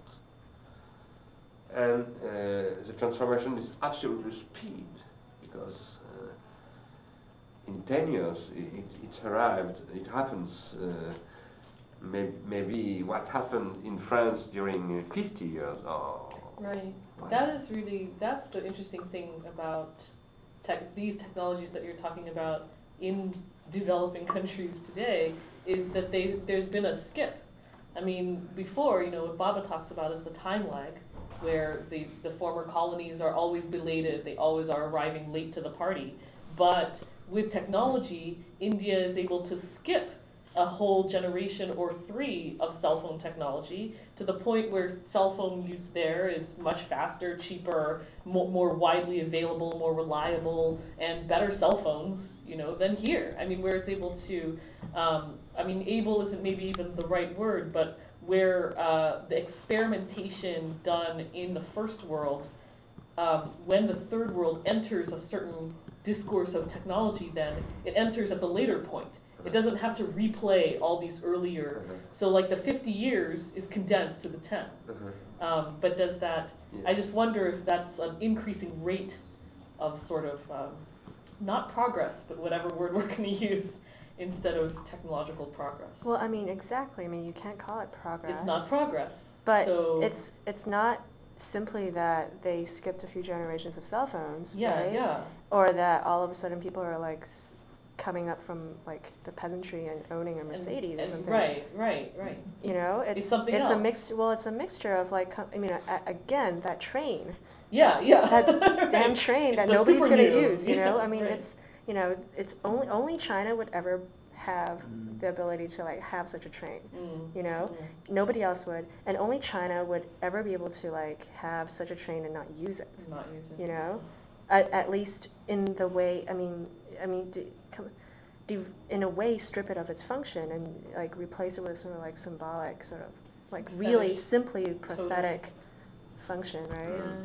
And uh, the transformation is absolutely speed because in 10 years it, it, it's arrived, it happens. Uh, may, maybe what happened in France during uh, 50 years or Right. That is really, that's the interesting thing about tech, these technologies that you're talking about in developing countries today, is that they, there's been a skip. I mean, before, you know, what Bhabha talks about is the time lag, where the, the former colonies are always belated, they always are arriving late to the party. But with technology, India is able to skip a whole generation or three of cell phone technology to the point where cell phone use there is much faster, cheaper, more, more widely available, more reliable, and better cell phones, you know, than here. I mean, where it's able to, um, I mean, able isn't maybe even the right word, but where uh, the experimentation done in the first world, um, when the third world enters a certain discourse of technology, then it enters at the later point. It doesn't have to replay all these earlier. Uh-huh. So like the 50 years is condensed to the 10. Uh-huh. Um, but does that? Yeah. I just wonder if that's an increasing rate of sort of um, not progress, but whatever word we're going to use instead of technological progress. Well, I mean, exactly. I mean, you can't call it progress. It's not progress. But so it's it's not simply that they skipped a few generations of cell phones, Yeah, right? yeah. Or that all of a sudden people are like coming up from like the peasantry and owning a And- Mercedes or something. Right, right, right. You know, it's It's something a else. mix. Well, it's a mixture of like, com- I mean, a, again, that train, Yeah, yeah. that damn train that nobody's gonna use. You know, I mean, right. it's you know, it's only only China would ever have Mm. the ability to like have such a train. Mm, You know, mm. nobody else would, and only China would ever be able to like have such a train and not use it. Not using. You know, at, at least in the way. I mean, I mean, do, come, do in a way strip it of its function and like replace it with sort of like symbolic, sort of like really simply Totally. function, right? Yeah,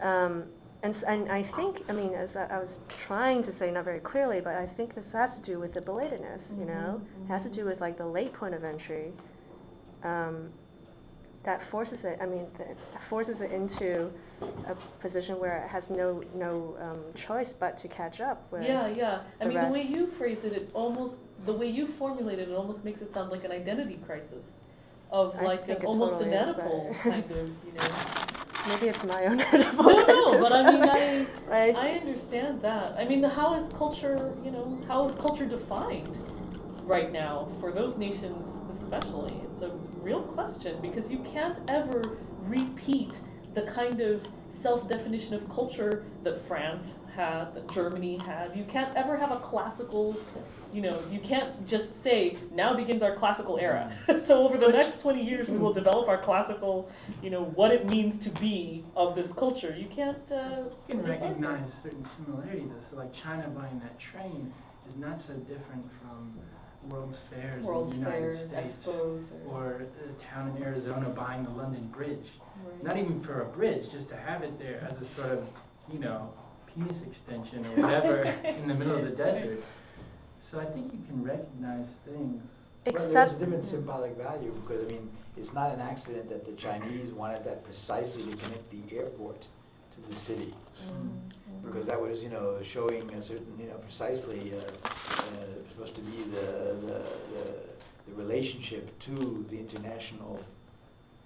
yeah. Um, and, and I think, I mean, as I, I was trying to say, not very clearly, but I think this has to do with the belatedness, you know? Mhm, It has to do with like the late point of entry. Um, that forces it, I mean, that forces it into a position where it has no, no um, choice but to catch up with. Yeah, yeah. I mean, the way you phrase it, it almost, the way you formulate it, it almost makes it sound like an identity crisis. Of I like an it almost totally an Oedipal kind of, you know. Maybe it's my own No, no, but I mean, I, Right? I understand that. I mean, the, how is culture, you know, how is culture defined right now for those nations especially? It's a real question because you can't ever repeat the kind of self-definition of culture that France had, that Germany had. You can't ever have a classical, you know, you can't just say, now begins our classical era. so over the next 20 years we will develop our classical, you know, what it means to be of this culture. You can't, uh, You can define that. recognize certain similarities, so like China buying that train is not so different from World's Fairs World's in the United Fairs, States. Expos, or- Or a town in Arizona buying the London Bridge. Right. Not even for a bridge, just to have it there as a sort of, you know, penis extension or whatever in the middle of the desert. So I think you can recognize things. Well, there's a different symbolic value, because, I mean, it's not an accident that the Chinese wanted that precisely to connect the airport to the city. Mm, Because that was, you know, showing a certain, you know, precisely, uh, uh, supposed to be the, the, the, the relationship to the international,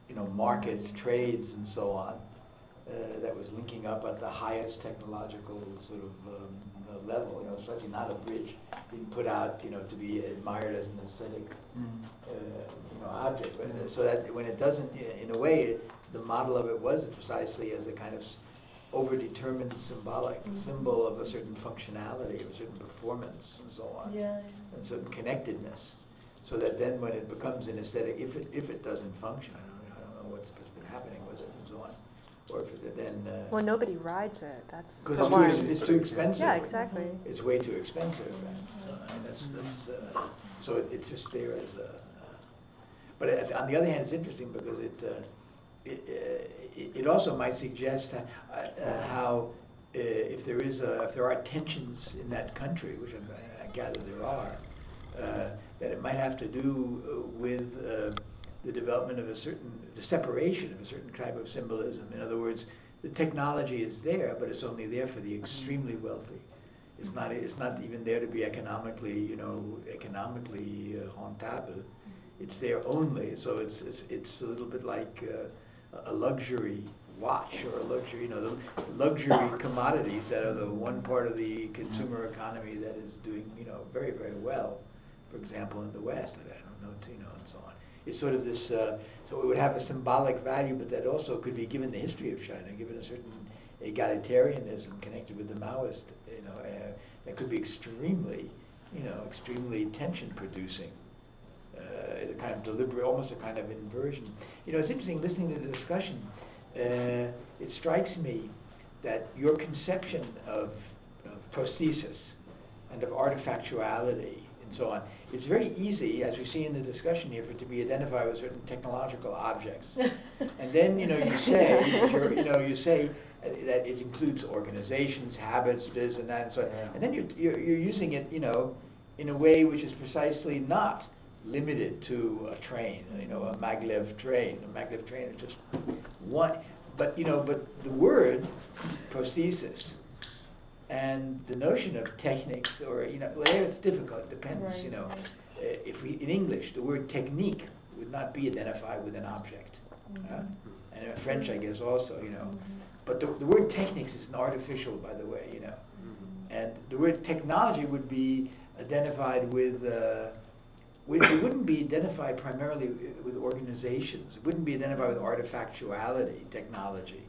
you know, markets, trades and so on, uh, that was linking up at the highest technological sort of, um, uh, level, you know, certainly not a bridge being put out, you know, to be admired as an aesthetic uh, you know, object, but, uh, so that when it doesn't, in a way, it- the model of it was precisely as a kind of s- overdetermined symbolic Mhm. symbol of a certain functionality, of a certain performance, and so on, Yeah, and certain connectedness, so that then when it becomes an aesthetic, if it if it doesn't function, I don't, I don't know what's, what's been happening with it and so on, or if it then. Uh, Well, nobody rides it. That's because for it's, one. too- it's too expensive. Yeah, exactly. It's way too expensive, and so, I mean, that's, that's, uh, so it- it's just there as a, uh, but it- on the other hand, it's interesting because it, uh, it, uh, it- it also might suggest uh, uh, how, uh, if there is a, if there are tensions in that country, which I I gather there are, uh, that it might have to do uh, with uh, the development of a certain, the separation of a certain type of symbolism. In other words, the technology is there, but it's only there for the extremely wealthy. It's not, it's not even there to be economically, you know, economically uh, rentable. It's there only, so it's, it's, it's a little bit like uh, a luxury watch or a luxury, you know, the luxury commodities that are the one part of the consumer economy that is doing, you know, very, very well. For example, in the West, I don't know, you know, and so on. It's sort of this, uh, so it would have a symbolic value, but that also could be given the history of China, given a certain egalitarianism connected with the Maoist, you know, uh, that could be extremely, you know, extremely tension-producing. Uh, a kind of deliberate, almost a kind of inversion. You know, it's interesting listening to the discussion. Uh, it strikes me that your conception of, of prosthesis and of artifactuality and so on, it's very easy, as we see in the discussion here, for it to be identified with certain technological objects. and then, you know, you say, you're, you know, you say uh, that it includes organizations, habits, this and that, and so on. Yeah. And then you're, you're, you're using it, you know, in a way which is precisely not limited to a train, you know, a maglev train. A maglev train is just one. But, you know, but the word prosthesis and the notion of techniques, or, you know, well, there it's difficult, it depends, Right, you know. Uh, if we, in English, the word technique would not be identified with an object. uh, Mhm. and in French, I guess, also, you know. Mhm. But the, the word techniques is an artificial, by the way, you know. And the word technology would be identified with, uh, with, it wouldn't be identified primarily with organizations. It wouldn't be identified with artifactuality, technology.